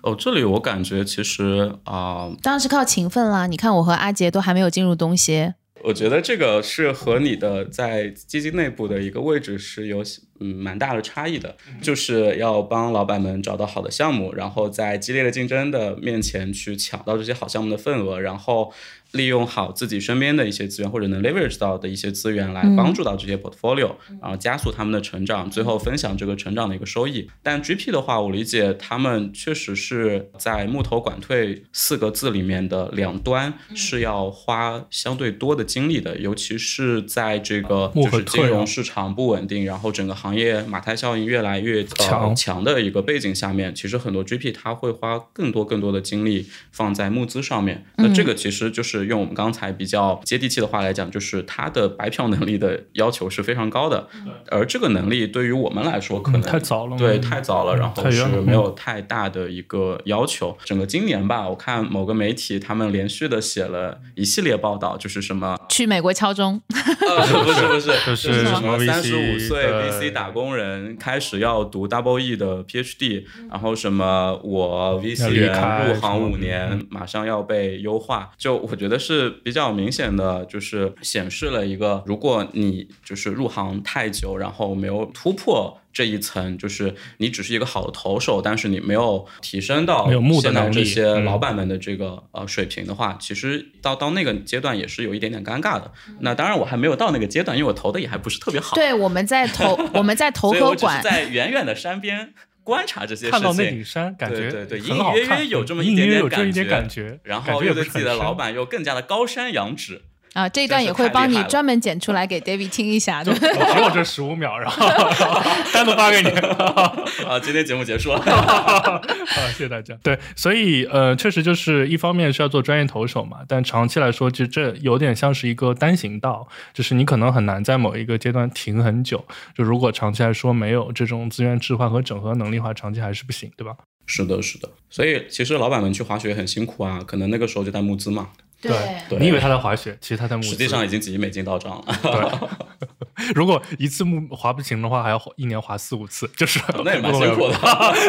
哦，这里我感觉其实啊，当然是靠勤奋啦。你看我和阿杰都还没有进入东协。我觉得这个是和你的在基金内部的一个位置是有。嗯，蛮大的差异的，就是要帮老板们找到好的项目，然后在激烈的竞争的面前去抢到这些好项目的份额，然后利用好自己身边的一些资源或者能 leverage 到的一些资源来帮助到这些 portfolio，然后加速他们的成长，最后分享这个成长的一个收益。但 GP 的话，我理解他们确实是在木头管退四个字里面的两端是要花相对多的精力的，尤其是在这个就是金融市场不稳定，然后整个行。行业马太效应越来越强强的一个背景下面，其实很多 GP 他会花更多更多的精力放在募资上面。那这个其实就是用我们刚才比较接地气的话来讲，就是他的白嫖能力的要求是非常高的。而这个能力对于我们来说，可能太早了，对，太早了，然后是没有太大的一个要求。整个今年吧，我看某个媒体他们连续的写了一系列报道，就是什么去美国敲钟，不 是不是，就是什么三十五岁 VC。打工人开始要读 Double E 的 PhD，然后什么我 VC 人入行五年，马上要被优化，就我觉得是比较明显的，就是显示了一个，如果你就是入行太久，然后没有突破。这一层就是你只是一个好的投手，但是你没有提升到现在这些老板们的这个呃水平的话，其实到到那个阶段也是有一点点尴尬的。那当然我还没有到那个阶段，因为我投的也还不是特别好。对，我们在投我们在投和管，在远远的山边观察这些事情，看到那顶山，感觉对对，隐隐约约有这么一点点感觉，然后又对自己的老板又更加的高山仰止。啊，这一段也会帮你专门剪出来给 David 听一下，只有这十五秒，然后 单独发给你。啊，今天节目结束了，啊，谢谢大家。对，所以呃，确实就是一方面是要做专业投手嘛，但长期来说，其实这有点像是一个单行道，就是你可能很难在某一个阶段停很久。就如果长期来说没有这种资源置换和整合能力的话，长期还是不行，对吧？是的，是的。所以其实老板们去滑雪很辛苦啊，可能那个时候就在募资嘛。对，你以为他在滑雪，其实他在募资。实际上已经几亿美金到账了。对，如果一次募滑不行的话，还要一年滑四五次，就是那也 蛮辛苦的。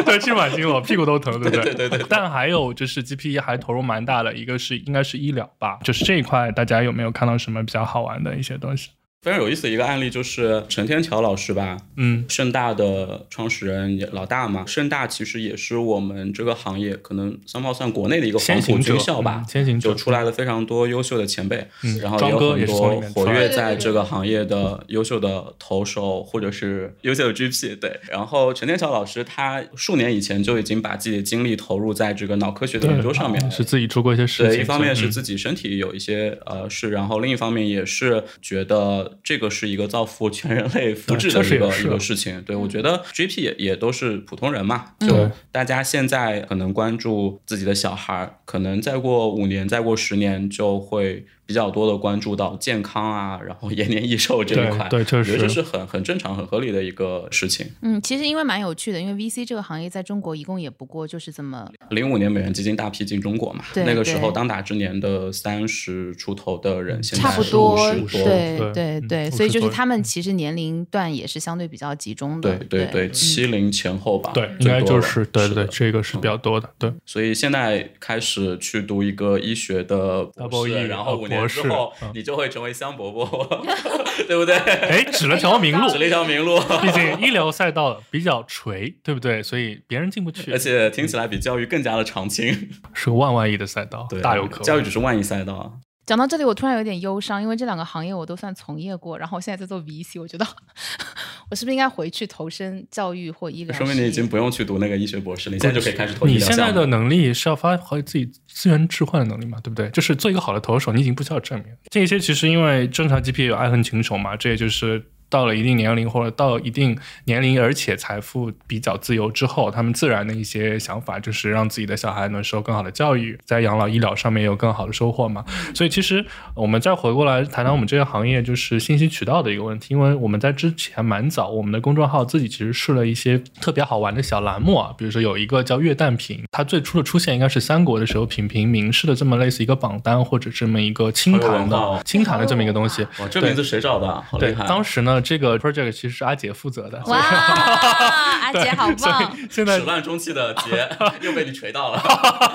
对，其实蛮辛苦，屁股都疼，对不对？对对对。但还有就是 GPE 还投入蛮大的，一个是应该是医疗吧，就是这一块大家有没有看到什么比较好玩的一些东西？非常有意思的一个案例就是陈天桥老师吧，嗯，盛大的创始人也老大嘛，盛大其实也是我们这个行业可能三炮算国内的一个黄埔军校吧，先行就出来了非常多优秀的前辈，嗯，然后也有很多活跃在这个行业的优秀的投手或者是优秀的 GP，对，然后陈天桥老师他数年以前就已经把自己的精力投入在这个脑科学的研究上面，是自己出过一些事情，对，一方面是自己身体有一些呃事，然后另一方面也是觉得。这个是一个造福全人类福祉的一个一个事情，对我觉得 GP 也也都是普通人嘛，就大家现在可能关注自己的小孩，可能再过五年、再过十年就会。比较多的关注到健康啊，然后延年益寿这一块，对，确实，这是很很正常、很合理的一个事情。嗯，其实因为蛮有趣的，因为 VC 这个行业在中国一共也不过就是这么零五年美元基金大批进中国嘛，那个时候当打之年的三十出头的人，现在差不多，对对对，所以就是他们其实年龄段也是相对比较集中的，对对对，七零前后吧，对，应该就是对对对，这个是比较多的，对。所以现在开始去读一个医学的博士，然后五年。之后，你就会成为香饽饽，对不对？哎，指了条明路，指了一条明路。毕竟医疗赛道比较垂，对不对？所以别人进不去，而且听起来比教育更加的长青，是个万万亿的赛道，大有可能。教育只是万亿赛道。讲到这里，我突然有点忧伤，因为这两个行业我都算从业过，然后我现在在做 VC，我觉得我是不是应该回去投身教育或医疗？说明你已经不用去读那个医学博士了，你现在就可以开始投。你现在的能力是要发挥自己资源置换的能力嘛？对不对？就是做一个好的投手，你已经不需要证明。这些其实因为正常 GP 有爱恨情仇嘛，这也就是。到了一定年龄或者到一定年龄，而且财富比较自由之后，他们自然的一些想法就是让自己的小孩能受更好的教育，在养老医疗上面有更好的收获嘛。所以其实我们再回过来谈谈我们这个行业就是信息渠道的一个问题，因为我们在之前蛮早，我们的公众号自己其实试了一些特别好玩的小栏目啊，比如说有一个叫月旦评，它最初的出现应该是三国的时候品评名士的这么类似一个榜单或者这么一个清谈的清谈的这么一个东西。哇，这名字谁找的？对，当时呢。这个 project 其实是阿杰负责的。哇，阿杰好 棒！现在始乱终弃的杰 又被你锤到了，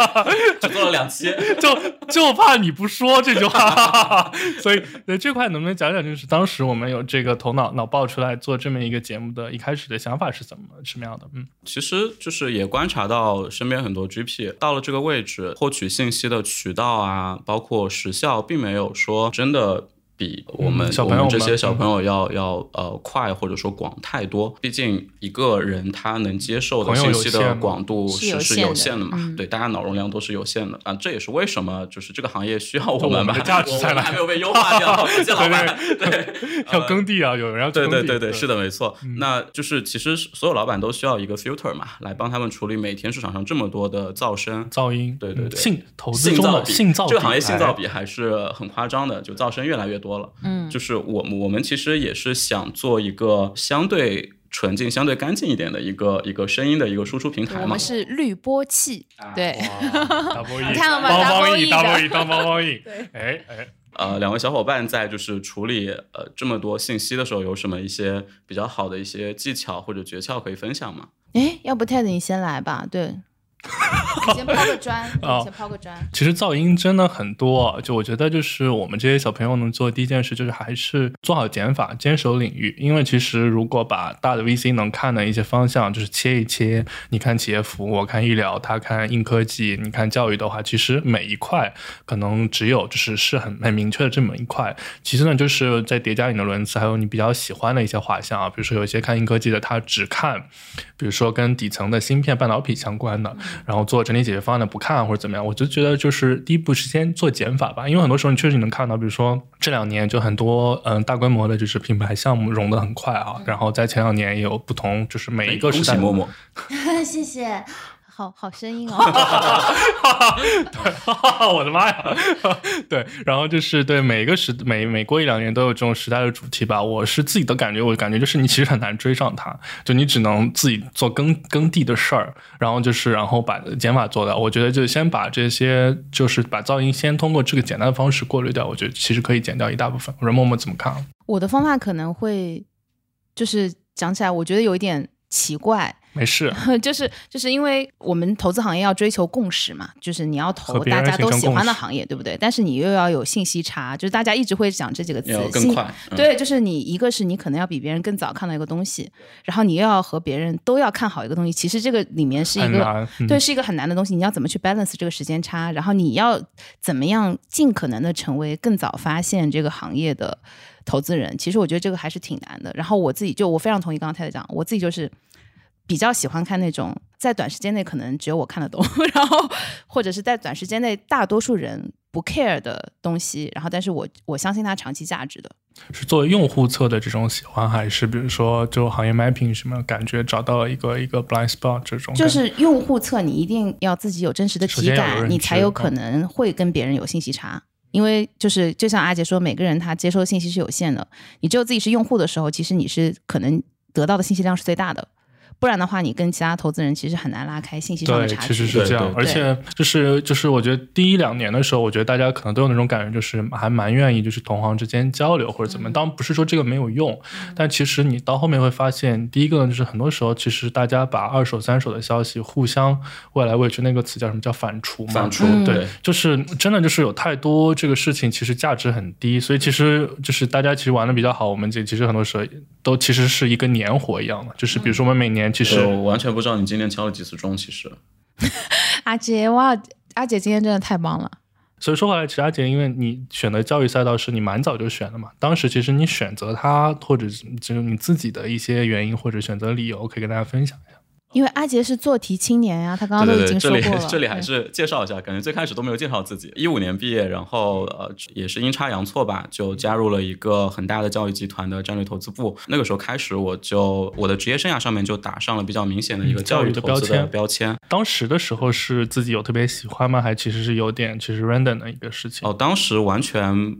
只做了两期，就就怕你不说这句话。所以，这块能不能讲讲，就是当时我们有这个头脑脑爆出来做这么一个节目的一开始的想法是怎么什么样的？嗯，其实就是也观察到身边很多 GP 到了这个位置，获取信息的渠道啊，包括时效，并没有说真的。比我们我们这些小朋友要要呃快或者说广太多，毕竟一个人他能接受的信息的广度是是有限的嘛，对，大家脑容量都是有限的。啊，这也是为什么就是这个行业需要我们吧，价值在还没有被优化掉，谢谢老板，对，要耕地啊，有人要对对对对，是的，没错，那就是其实所有老板都需要一个 filter 嘛，来帮他们处理每天市场上这么多的噪声、噪音，对对对，性投资中的性噪，这个行业性噪比还是很夸张的，就噪声越来越多了，嗯，就是我我们其实也是想做一个相对纯净、相对干净一点的一个一个声音的一个输出平台嘛。我们是滤波器，对，你看了吗？当帮一，当帮一，当帮一。对，哎哎，呃，两位小伙伴在就是处理呃这么多信息的时候，有什么一些比较好的一些技巧或者诀窍可以分享吗？哎，要不 Ted 你先来吧，对。先抛个砖，先抛个砖。其实噪音真的很多，就我觉得，就是我们这些小朋友能做的第一件事，就是还是做好减法，坚守领域。因为其实如果把大的 VC 能看的一些方向，就是切一切，你看企业服务，我看医疗，他看硬科技，你看教育的话，其实每一块可能只有就是是很很明确的这么一块。其次呢，就是在叠加你的轮次，还有你比较喜欢的一些画像啊，比如说有一些看硬科技的，他只看，比如说跟底层的芯片、半导体相关的。然后做整体解决方案的不看或者怎么样，我就觉得就是第一步是先做减法吧，因为很多时候你确实你能看到，比如说这两年就很多嗯大规模的就是品牌项目融的很快啊，然后在前两年也有不同，就是每一个时代。默默，谢谢。好好声音哦！对，我的妈呀！对，然后就是对每个时每每过一两年都有这种时代的主题吧。我是自己的感觉，我感觉就是你其实很难追上它，就你只能自己做耕耕地的事儿，然后就是然后把减法做到。我觉得就先把这些就是把噪音先通过这个简单的方式过滤掉。我觉得其实可以减掉一大部分。我说默默怎么看？我的方法可能会就是讲起来，我觉得有一点。奇怪。没事，就是就是因为我们投资行业要追求共识嘛，就是你要投大家都喜欢的行业，对不对？但是你又要有信息差，就是大家一直会讲这几个词，更快。对，就是你一个是你可能要比别人更早看到一个东西，然后你又要和别人都要看好一个东西，其实这个里面是一个对，是一个很难的东西。你要怎么去 balance 这个时间差？然后你要怎么样尽可能的成为更早发现这个行业的投资人？其实我觉得这个还是挺难的。然后我自己就我非常同意刚刚太太讲，我自己就是。比较喜欢看那种在短时间内可能只有我看得懂，然后或者是在短时间内大多数人不 care 的东西，然后但是我我相信它长期价值的。是作为用户侧的这种喜欢，还是比如说就行业 mapping 什么感觉找到了一个一个 blind spot 这种？就是用户侧，你一定要自己有真实的体感，你才有可能会跟别人有信息差。因为就是就像阿杰说，每个人他接收的信息是有限的，你只有自己是用户的时候，其实你是可能得到的信息量是最大的。不然的话，你跟其他投资人其实很难拉开信息上的差距。对，其实是这样。而且就是就是，我觉得第一两年的时候，我觉得大家可能都有那种感觉，就是还蛮愿意就是同行之间交流或者怎么。当然不是说这个没有用，但其实你到后面会发现，第一个呢，就是很多时候其实大家把二手、三手的消息互相未来喂去，那个词叫什么叫反刍嘛？反刍。对，就是真的就是有太多这个事情，其实价值很低。所以其实就是大家其实玩的比较好，我们这其实很多时候都其实是一个年活一样的，就是比如说我们每年。其实我完全不知道你今天敲了几次钟。其实，阿杰哇，阿杰今天真的太棒了。所以说回来，其实阿杰，因为你选的教育赛道是你蛮早就选的嘛，当时其实你选择它，或者就是你自己的一些原因或者选择理由，可以跟大家分享一下。因为阿杰是做题青年呀，他刚刚都已经说过了。这里这里还是介绍一下，感觉最开始都没有介绍自己。一五年毕业，然后呃也是阴差阳错吧，就加入了一个很大的教育集团的战略投资部。那个时候开始，我就我的职业生涯上面就打上了比较明显的一个教育的标签。标签。当时的时候是自己有特别喜欢吗？还其实是有点其实 random 的一个事情？哦，当时完全。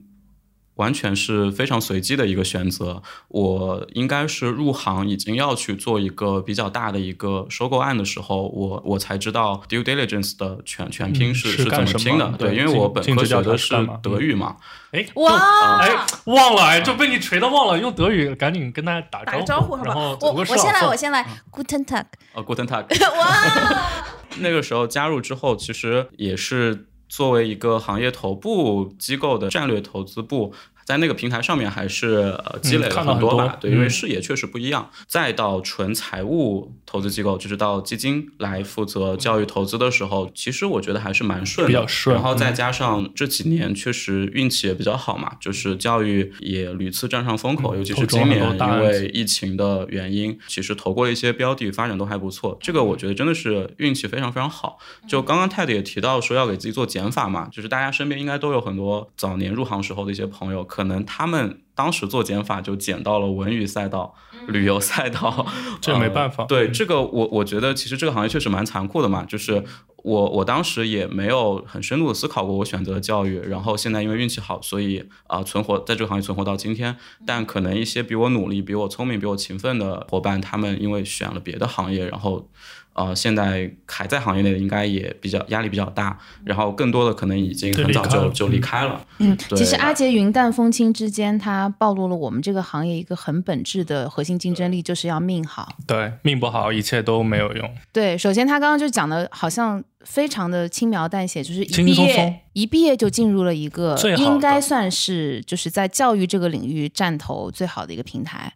完全是非常随机的一个选择。我应该是入行已经要去做一个比较大的一个收购案的时候，我我才知道 due diligence 的全全拼是是怎么拼的。对，因为我本科学的是德语嘛。哎，哇！哎，忘了，哎，就被你锤的忘了。用德语赶紧跟大家打个招呼，好吧？我我先来，我先来。Guten Tag。哦，Guten Tag。哇！那个时候加入之后，其实也是。作为一个行业头部机构的战略投资部。在那个平台上面还是呃积累了很多吧，对，因为视野确实不一样。再到纯财务投资机构，就是到基金来负责教育投资的时候，其实我觉得还是蛮顺，比较顺。然后再加上这几年确实运气也比较好嘛，就是教育也屡次站上风口，尤其是今年因为疫情的原因，其实投过一些标的，发展都还不错。这个我觉得真的是运气非常非常好。就刚刚泰迪也提到说要给自己做减法嘛，就是大家身边应该都有很多早年入行时候的一些朋友。可能他们当时做减法就减到了文娱赛道、旅游赛道，这没办法。对这个，我我觉得其实这个行业确实蛮残酷的嘛。就是我我当时也没有很深度的思考过我选择教育，然后现在因为运气好，所以啊存活在这个行业存活到今天。但可能一些比我努力、比我聪明、比我勤奋的伙伴，他们因为选了别的行业，然后。呃，现在还在行业内的应该也比较压力比较大，然后更多的可能已经很早就就离开了。嗯，其实阿杰云淡风轻之间，它暴露了我们这个行业一个很本质的核心竞争力，就是要命好。对，命不好，一切都没有用。对，首先他刚刚就讲的，好像非常的轻描淡写，就是一毕业一毕业就进入了一个应该算是就是在教育这个领域站头最好的一个平台。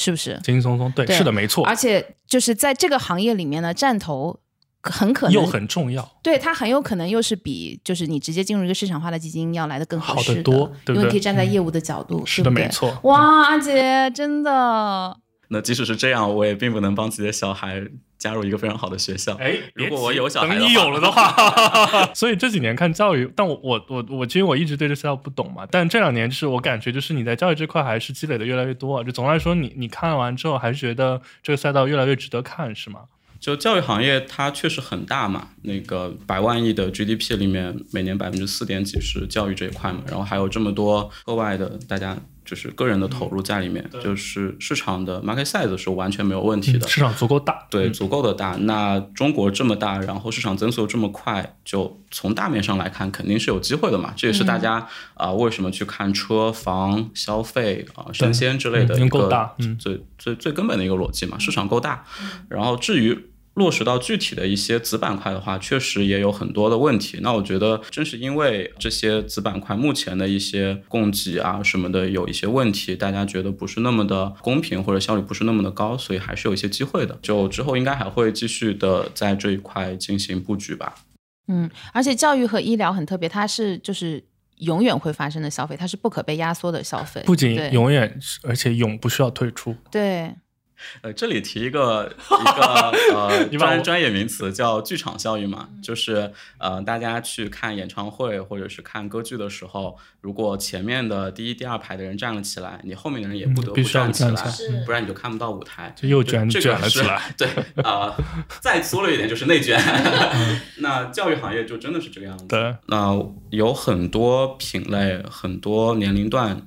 是不是轻轻松松？对，是的，没错。而且就是在这个行业里面呢，站头很可能又很重要。对，它很有可能又是比就是你直接进入一个市场化的基金要来的更好的多，因为可以站在业务的角度。是的，没错。哇，阿姐真的。那即使是这样，我也并不能帮自己的小孩。加入一个非常好的学校，哎，如果我有小孩，等你有了的话，所以这几年看教育，但我我我我其实我一直对这赛道不懂嘛，但这两年就是我感觉就是你在教育这块还是积累的越来越多，就总的来说，你你看完之后还是觉得这个赛道越来越值得看，是吗？就教育行业它确实很大嘛，那个百万亿的 GDP 里面，每年百分之四点几是教育这一块嘛，然后还有这么多额外的大家。就是个人的投入在里面，就是市场的 market size 是完全没有问题的，市场足够大，对，足够的大。那中国这么大，然后市场增速这么快，就从大面上来看，肯定是有机会的嘛。这也是大家啊为什么去看车房、消费啊、生鲜之类的一个最最最根本的一个逻辑嘛。市场够大，然后至于。落实到具体的一些子板块的话，确实也有很多的问题。那我觉得，正是因为这些子板块目前的一些供给啊什么的有一些问题，大家觉得不是那么的公平或者效率不是那么的高，所以还是有一些机会的。就之后应该还会继续的在这一块进行布局吧。嗯，而且教育和医疗很特别，它是就是永远会发生的消费，它是不可被压缩的消费，不仅永远，而且永不需要退出。对。呃，这里提一个一个 呃专专业名词叫剧场效应嘛，就是呃大家去看演唱会或者是看歌剧的时候，如果前面的第一、第二排的人站了起来，你后面的人也不得不站起来，不然你就看不到舞台，就又卷卷了起来。对啊，再粗了一点就是内卷。那教育行业就真的是这个样子。对，那有很多品类，很多年龄段。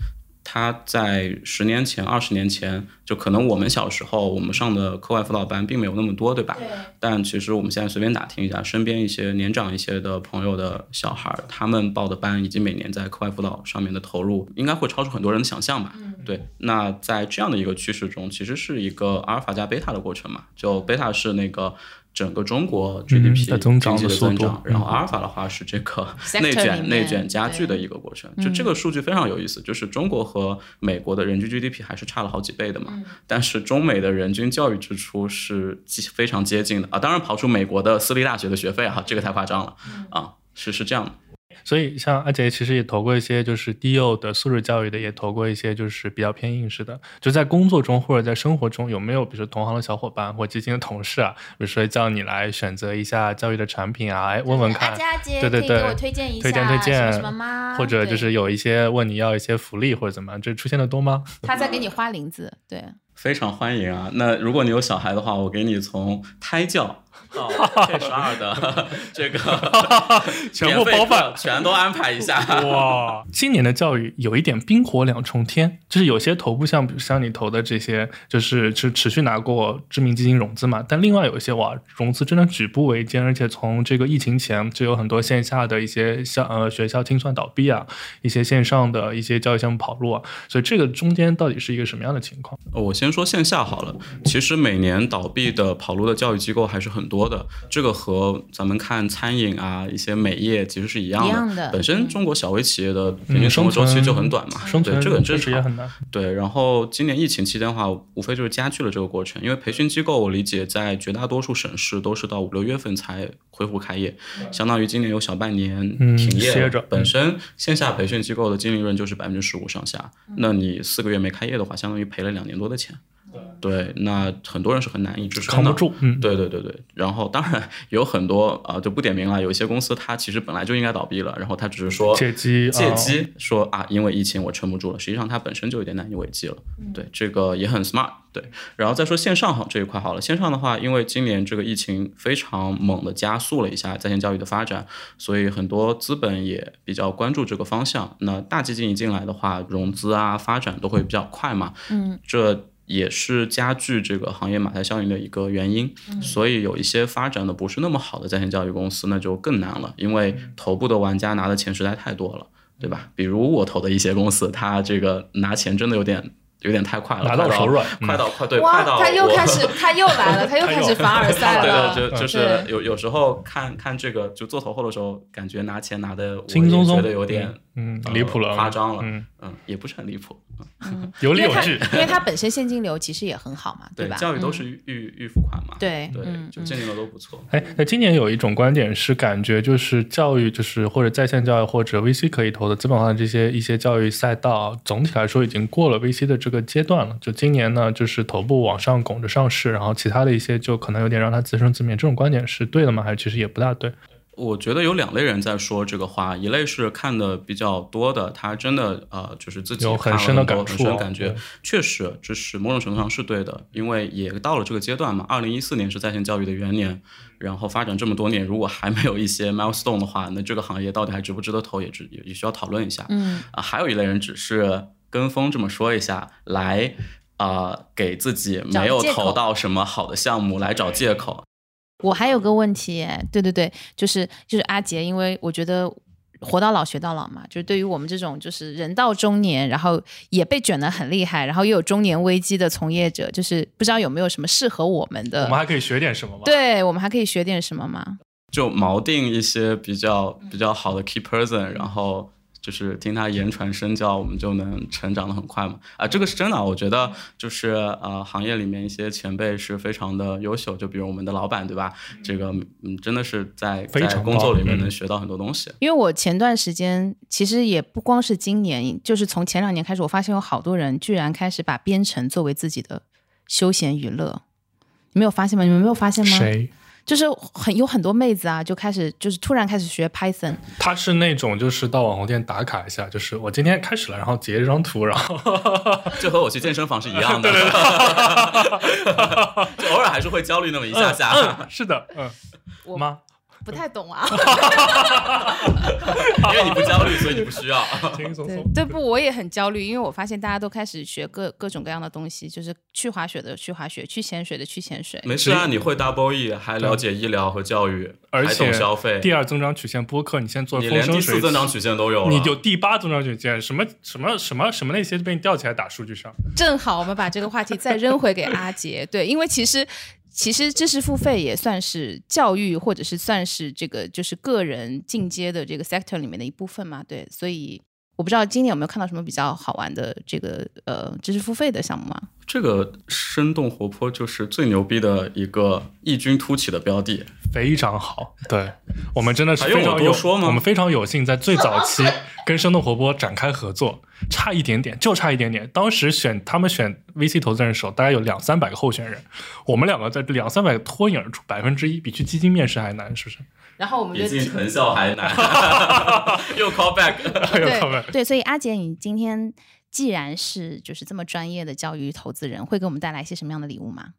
他在十年前、二十年前，就可能我们小时候，我们上的课外辅导班并没有那么多，对吧？对。但其实我们现在随便打听一下，身边一些年长一些的朋友的小孩，他们报的班以及每年在课外辅导上面的投入，应该会超出很多人的想象吧？嗯。对。那在这样的一个趋势中，其实是一个阿尔法加贝塔的过程嘛？就贝塔是那个。整个中国 GDP 经济的增长，然后阿尔法的话是这个内卷内卷加剧的一个过程。就这个数据非常有意思，就是中国和美国的人均 GDP 还是差了好几倍的嘛。但是中美的人均教育支出是非常接近的啊。当然刨出美国的私立大学的学费哈，这个太夸张了啊，是是这样的。所以，像阿杰其实也投过一些就是低幼的素质教育的，也投过一些就是比较偏应试的。就在工作中或者在生活中，有没有比如说同行的小伙伴或基金的同事啊，比如说叫你来选择一下教育的产品啊，哎，问问看，对对对，给我推荐一下，推荐推荐什么吗？或者就是有一些问你要一些福利或者怎么样，这出现的多吗？他在给你花零子，对，非常欢迎啊。那如果你有小孩的话，我给你从胎教。到 K 十二的 这个 全部包办，全都安排一下。哇，今年的教育有一点冰火两重天，就是有些头部像，比如像你投的这些，就是是持续拿过知名基金融资嘛。但另外有一些哇，融资真的举步维艰，而且从这个疫情前就有很多线下的一些像呃学校清算倒闭啊，一些线上的一些教育项目跑路啊。所以这个中间到底是一个什么样的情况？我先说线下好了。其实每年倒闭的跑路的教育机构还是很多。的这个和咱们看餐饮啊一些美业其实是一样的，本身中国小微企业的平均生活周期就很短嘛，对这个很正常。对，然后今年疫情期间的话，无非就是加剧了这个过程，因为培训机构我理解在绝大多数省市都是到五六月份才恢复开业，相当于今年有小半年停业。本身线下培训机构的净利润就是百分之十五上下，那你四个月没开业的话，相当于赔了两年多的钱。对，那很多人是很难以支撑的，扛不住。嗯，对对对对。然后当然有很多啊，就不点名了。有一些公司它其实本来就应该倒闭了，然后它只是说借机借机说啊，因为疫情我撑不住了。实际上它本身就有点难以为继了。对，这个也很 smart。对，然后再说线上好这一块好了。线上的话，因为今年这个疫情非常猛的加速了一下在线教育的发展，所以很多资本也比较关注这个方向。那大基金一进来的话，融资啊发展都会比较快嘛。嗯，这。也是加剧这个行业马太效应的一个原因，所以有一些发展的不是那么好的在线教育公司，那就更难了，因为头部的玩家拿的钱实在太多了，对吧？比如我投的一些公司，它这个拿钱真的有点。有点太快了，拿到手软，快到快对，快到他又开始，他又来了，他又开始 凡尔赛了。对对，就就是有有时候看看这个，就做投后的时候，感觉拿钱拿的轻松松，觉得有点嗯离谱了，夸张了，嗯嗯，也不是很离谱，嗯，有理有据，因为它本身现金流其实也很好嘛，对吧？教育都是预预付款嘛，对对，就现金流都不错。哎，那今年有一种观点是，感觉就是教育，就是或者在线教育或者 VC 可以投的，资本上这些一些教育赛道，总体来说已经过了 VC 的这个阶段了，就。今年呢，就是头部往上拱着上市，然后其他的一些就可能有点让它自生自灭。这种观点是对的吗？还是其实也不大对？我觉得有两类人在说这个话，一类是看的比较多的，他真的呃，就是自己有很深的感触，感觉确实就是某种程度上是对的，因为也到了这个阶段嘛。二零一四年是在线教育的元年，然后发展这么多年，如果还没有一些 milestone 的话，那这个行业到底还值不值得投，也值也也需要讨论一下。嗯啊，还有一类人只是。跟风这么说一下，来啊给自己没有投到什么好的项目来找借口。我还有个问题，对对对，就是就是阿杰，因为我觉得活到老学到老嘛，就是对于我们这种就是人到中年，然后也被卷得很厉害，然后又有中年危机的从业者，就是不知道有没有什么适合我们的？我们还可以学点什么吗？对我们还可以学点什么吗？就锚定一些比较比较好的 key person，然后。就是听他言传身教，我们就能成长的很快嘛？啊，这个是真的。我觉得就是呃，行业里面一些前辈是非常的优秀，就比如我们的老板，对吧？这个嗯，真的是在在工作里面能学到很多东西。因为我前段时间其实也不光是今年，就是从前两年开始，我发现有好多人居然开始把编程作为自己的休闲娱乐。你没有发现吗？你们没有发现吗？谁？就是很有很多妹子啊，就开始就是突然开始学 Python。她是那种就是到网红店打卡一下，就是我今天开始了，然后截一张图，然后 就和我去健身房是一样的，就偶尔还是会焦虑那么一下下。是的，嗯，我吗？不太懂啊，因为你不焦虑，所以你不需要。轻 轻松松。对不？我也很焦虑，因为我发现大家都开始学各各种各样的东西，就是去滑雪的去滑雪，去潜水的去潜水。没事啊，你会 double E，还了解医疗和教育，而且消费。第二增长曲线播客，你现在做风生水起，第四增长曲线都有了。你有第八增长曲线，什么什么什么什么那些被你吊起来打数据上。正好我们把这个话题再扔回给阿杰，对，因为其实。其实知识付费也算是教育，或者是算是这个就是个人进阶的这个 sector 里面的一部分嘛，对，所以我不知道今年有没有看到什么比较好玩的这个呃知识付费的项目吗？这个生动活泼就是最牛逼的一个异军突起的标的，非常好，对我们真的是非常有，我们非常有幸在最早期跟生动活泼展开合作。差一点点，就差一点点。当时选他们选 VC 投资人的时候，大概有两三百个候选人，我们两个在两三百个脱颖而出，百分之一，比去基金面试还难，是不是？然后我们就比藤校还难，又 call back，又 call back。对，所以阿杰，你今天既然是就是这么专业的教育投资人，会给我们带来一些什么样的礼物吗？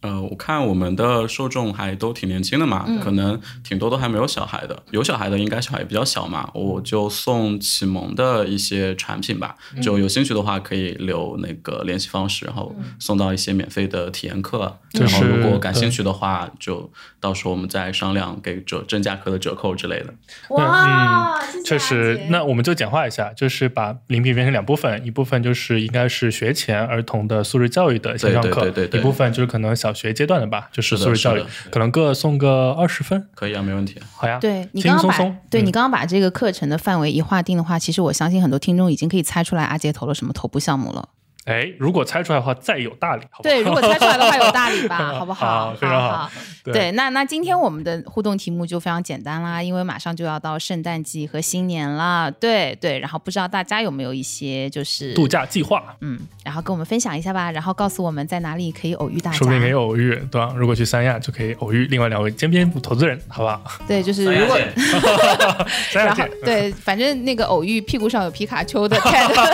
呃，我看我们的受众还都挺年轻的嘛，可能挺多都还没有小孩的，有小孩的应该小孩比较小嘛，我就送启蒙的一些产品吧，就有兴趣的话可以留那个联系方式，然后送到一些免费的体验课，然后如果感兴趣的话，就到时候我们再商量给折正价课的折扣之类的。哇，确实，那我们就简化一下，就是把礼品分成两部分，一部分就是应该是学前儿童的素质教育的线上课，对对对，一部分就是可能小。小学阶段的吧，就是素质教育，可能各送个二十分，可以啊，没问题。好呀，对你刚刚把对你刚刚把这个课程的范围一划定的话，其实我相信很多听众已经可以猜出来阿杰投了什么头部项目了。哎，如果猜出来的话，再有大礼，好对，如果猜出来的话，有大礼吧，好不好？非常好。对，那那今天我们的互动题目就非常简单啦，因为马上就要到圣诞季和新年了，对对。然后不知道大家有没有一些就是度假计划？嗯，然后跟我们分享一下吧，然后告诉我们在哪里可以偶遇大家。说不定可以偶遇，对吧？如果去三亚就可以偶遇另外两位尖边投资人，好不好？对，就是如果 然后对，反正那个偶遇屁股上有皮卡丘的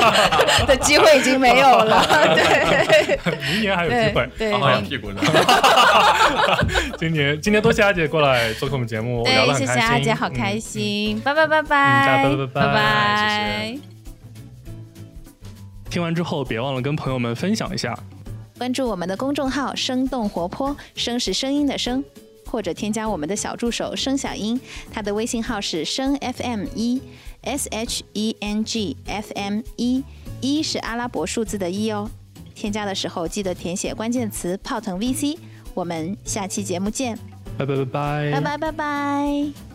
的机会已经没有了，对。明年还有机会，对，好养屁股呢。今年今年多谢阿姐过来做客我们节目，聊了很开心。谢谢阿姐，好开心。拜拜拜拜，拜拜拜拜。听完之后，别忘了跟朋友们分享一下，关注我们的公众号“生动活泼”，声是声音的声，或者添加我们的小助手“声小英”，他的微信号是“声 FM 一 S H E N G F M 一”，一是阿拉伯数字的一哦。添加的时候记得填写关键词“泡腾 VC”。我们下期节目见，拜拜拜拜，拜拜拜拜。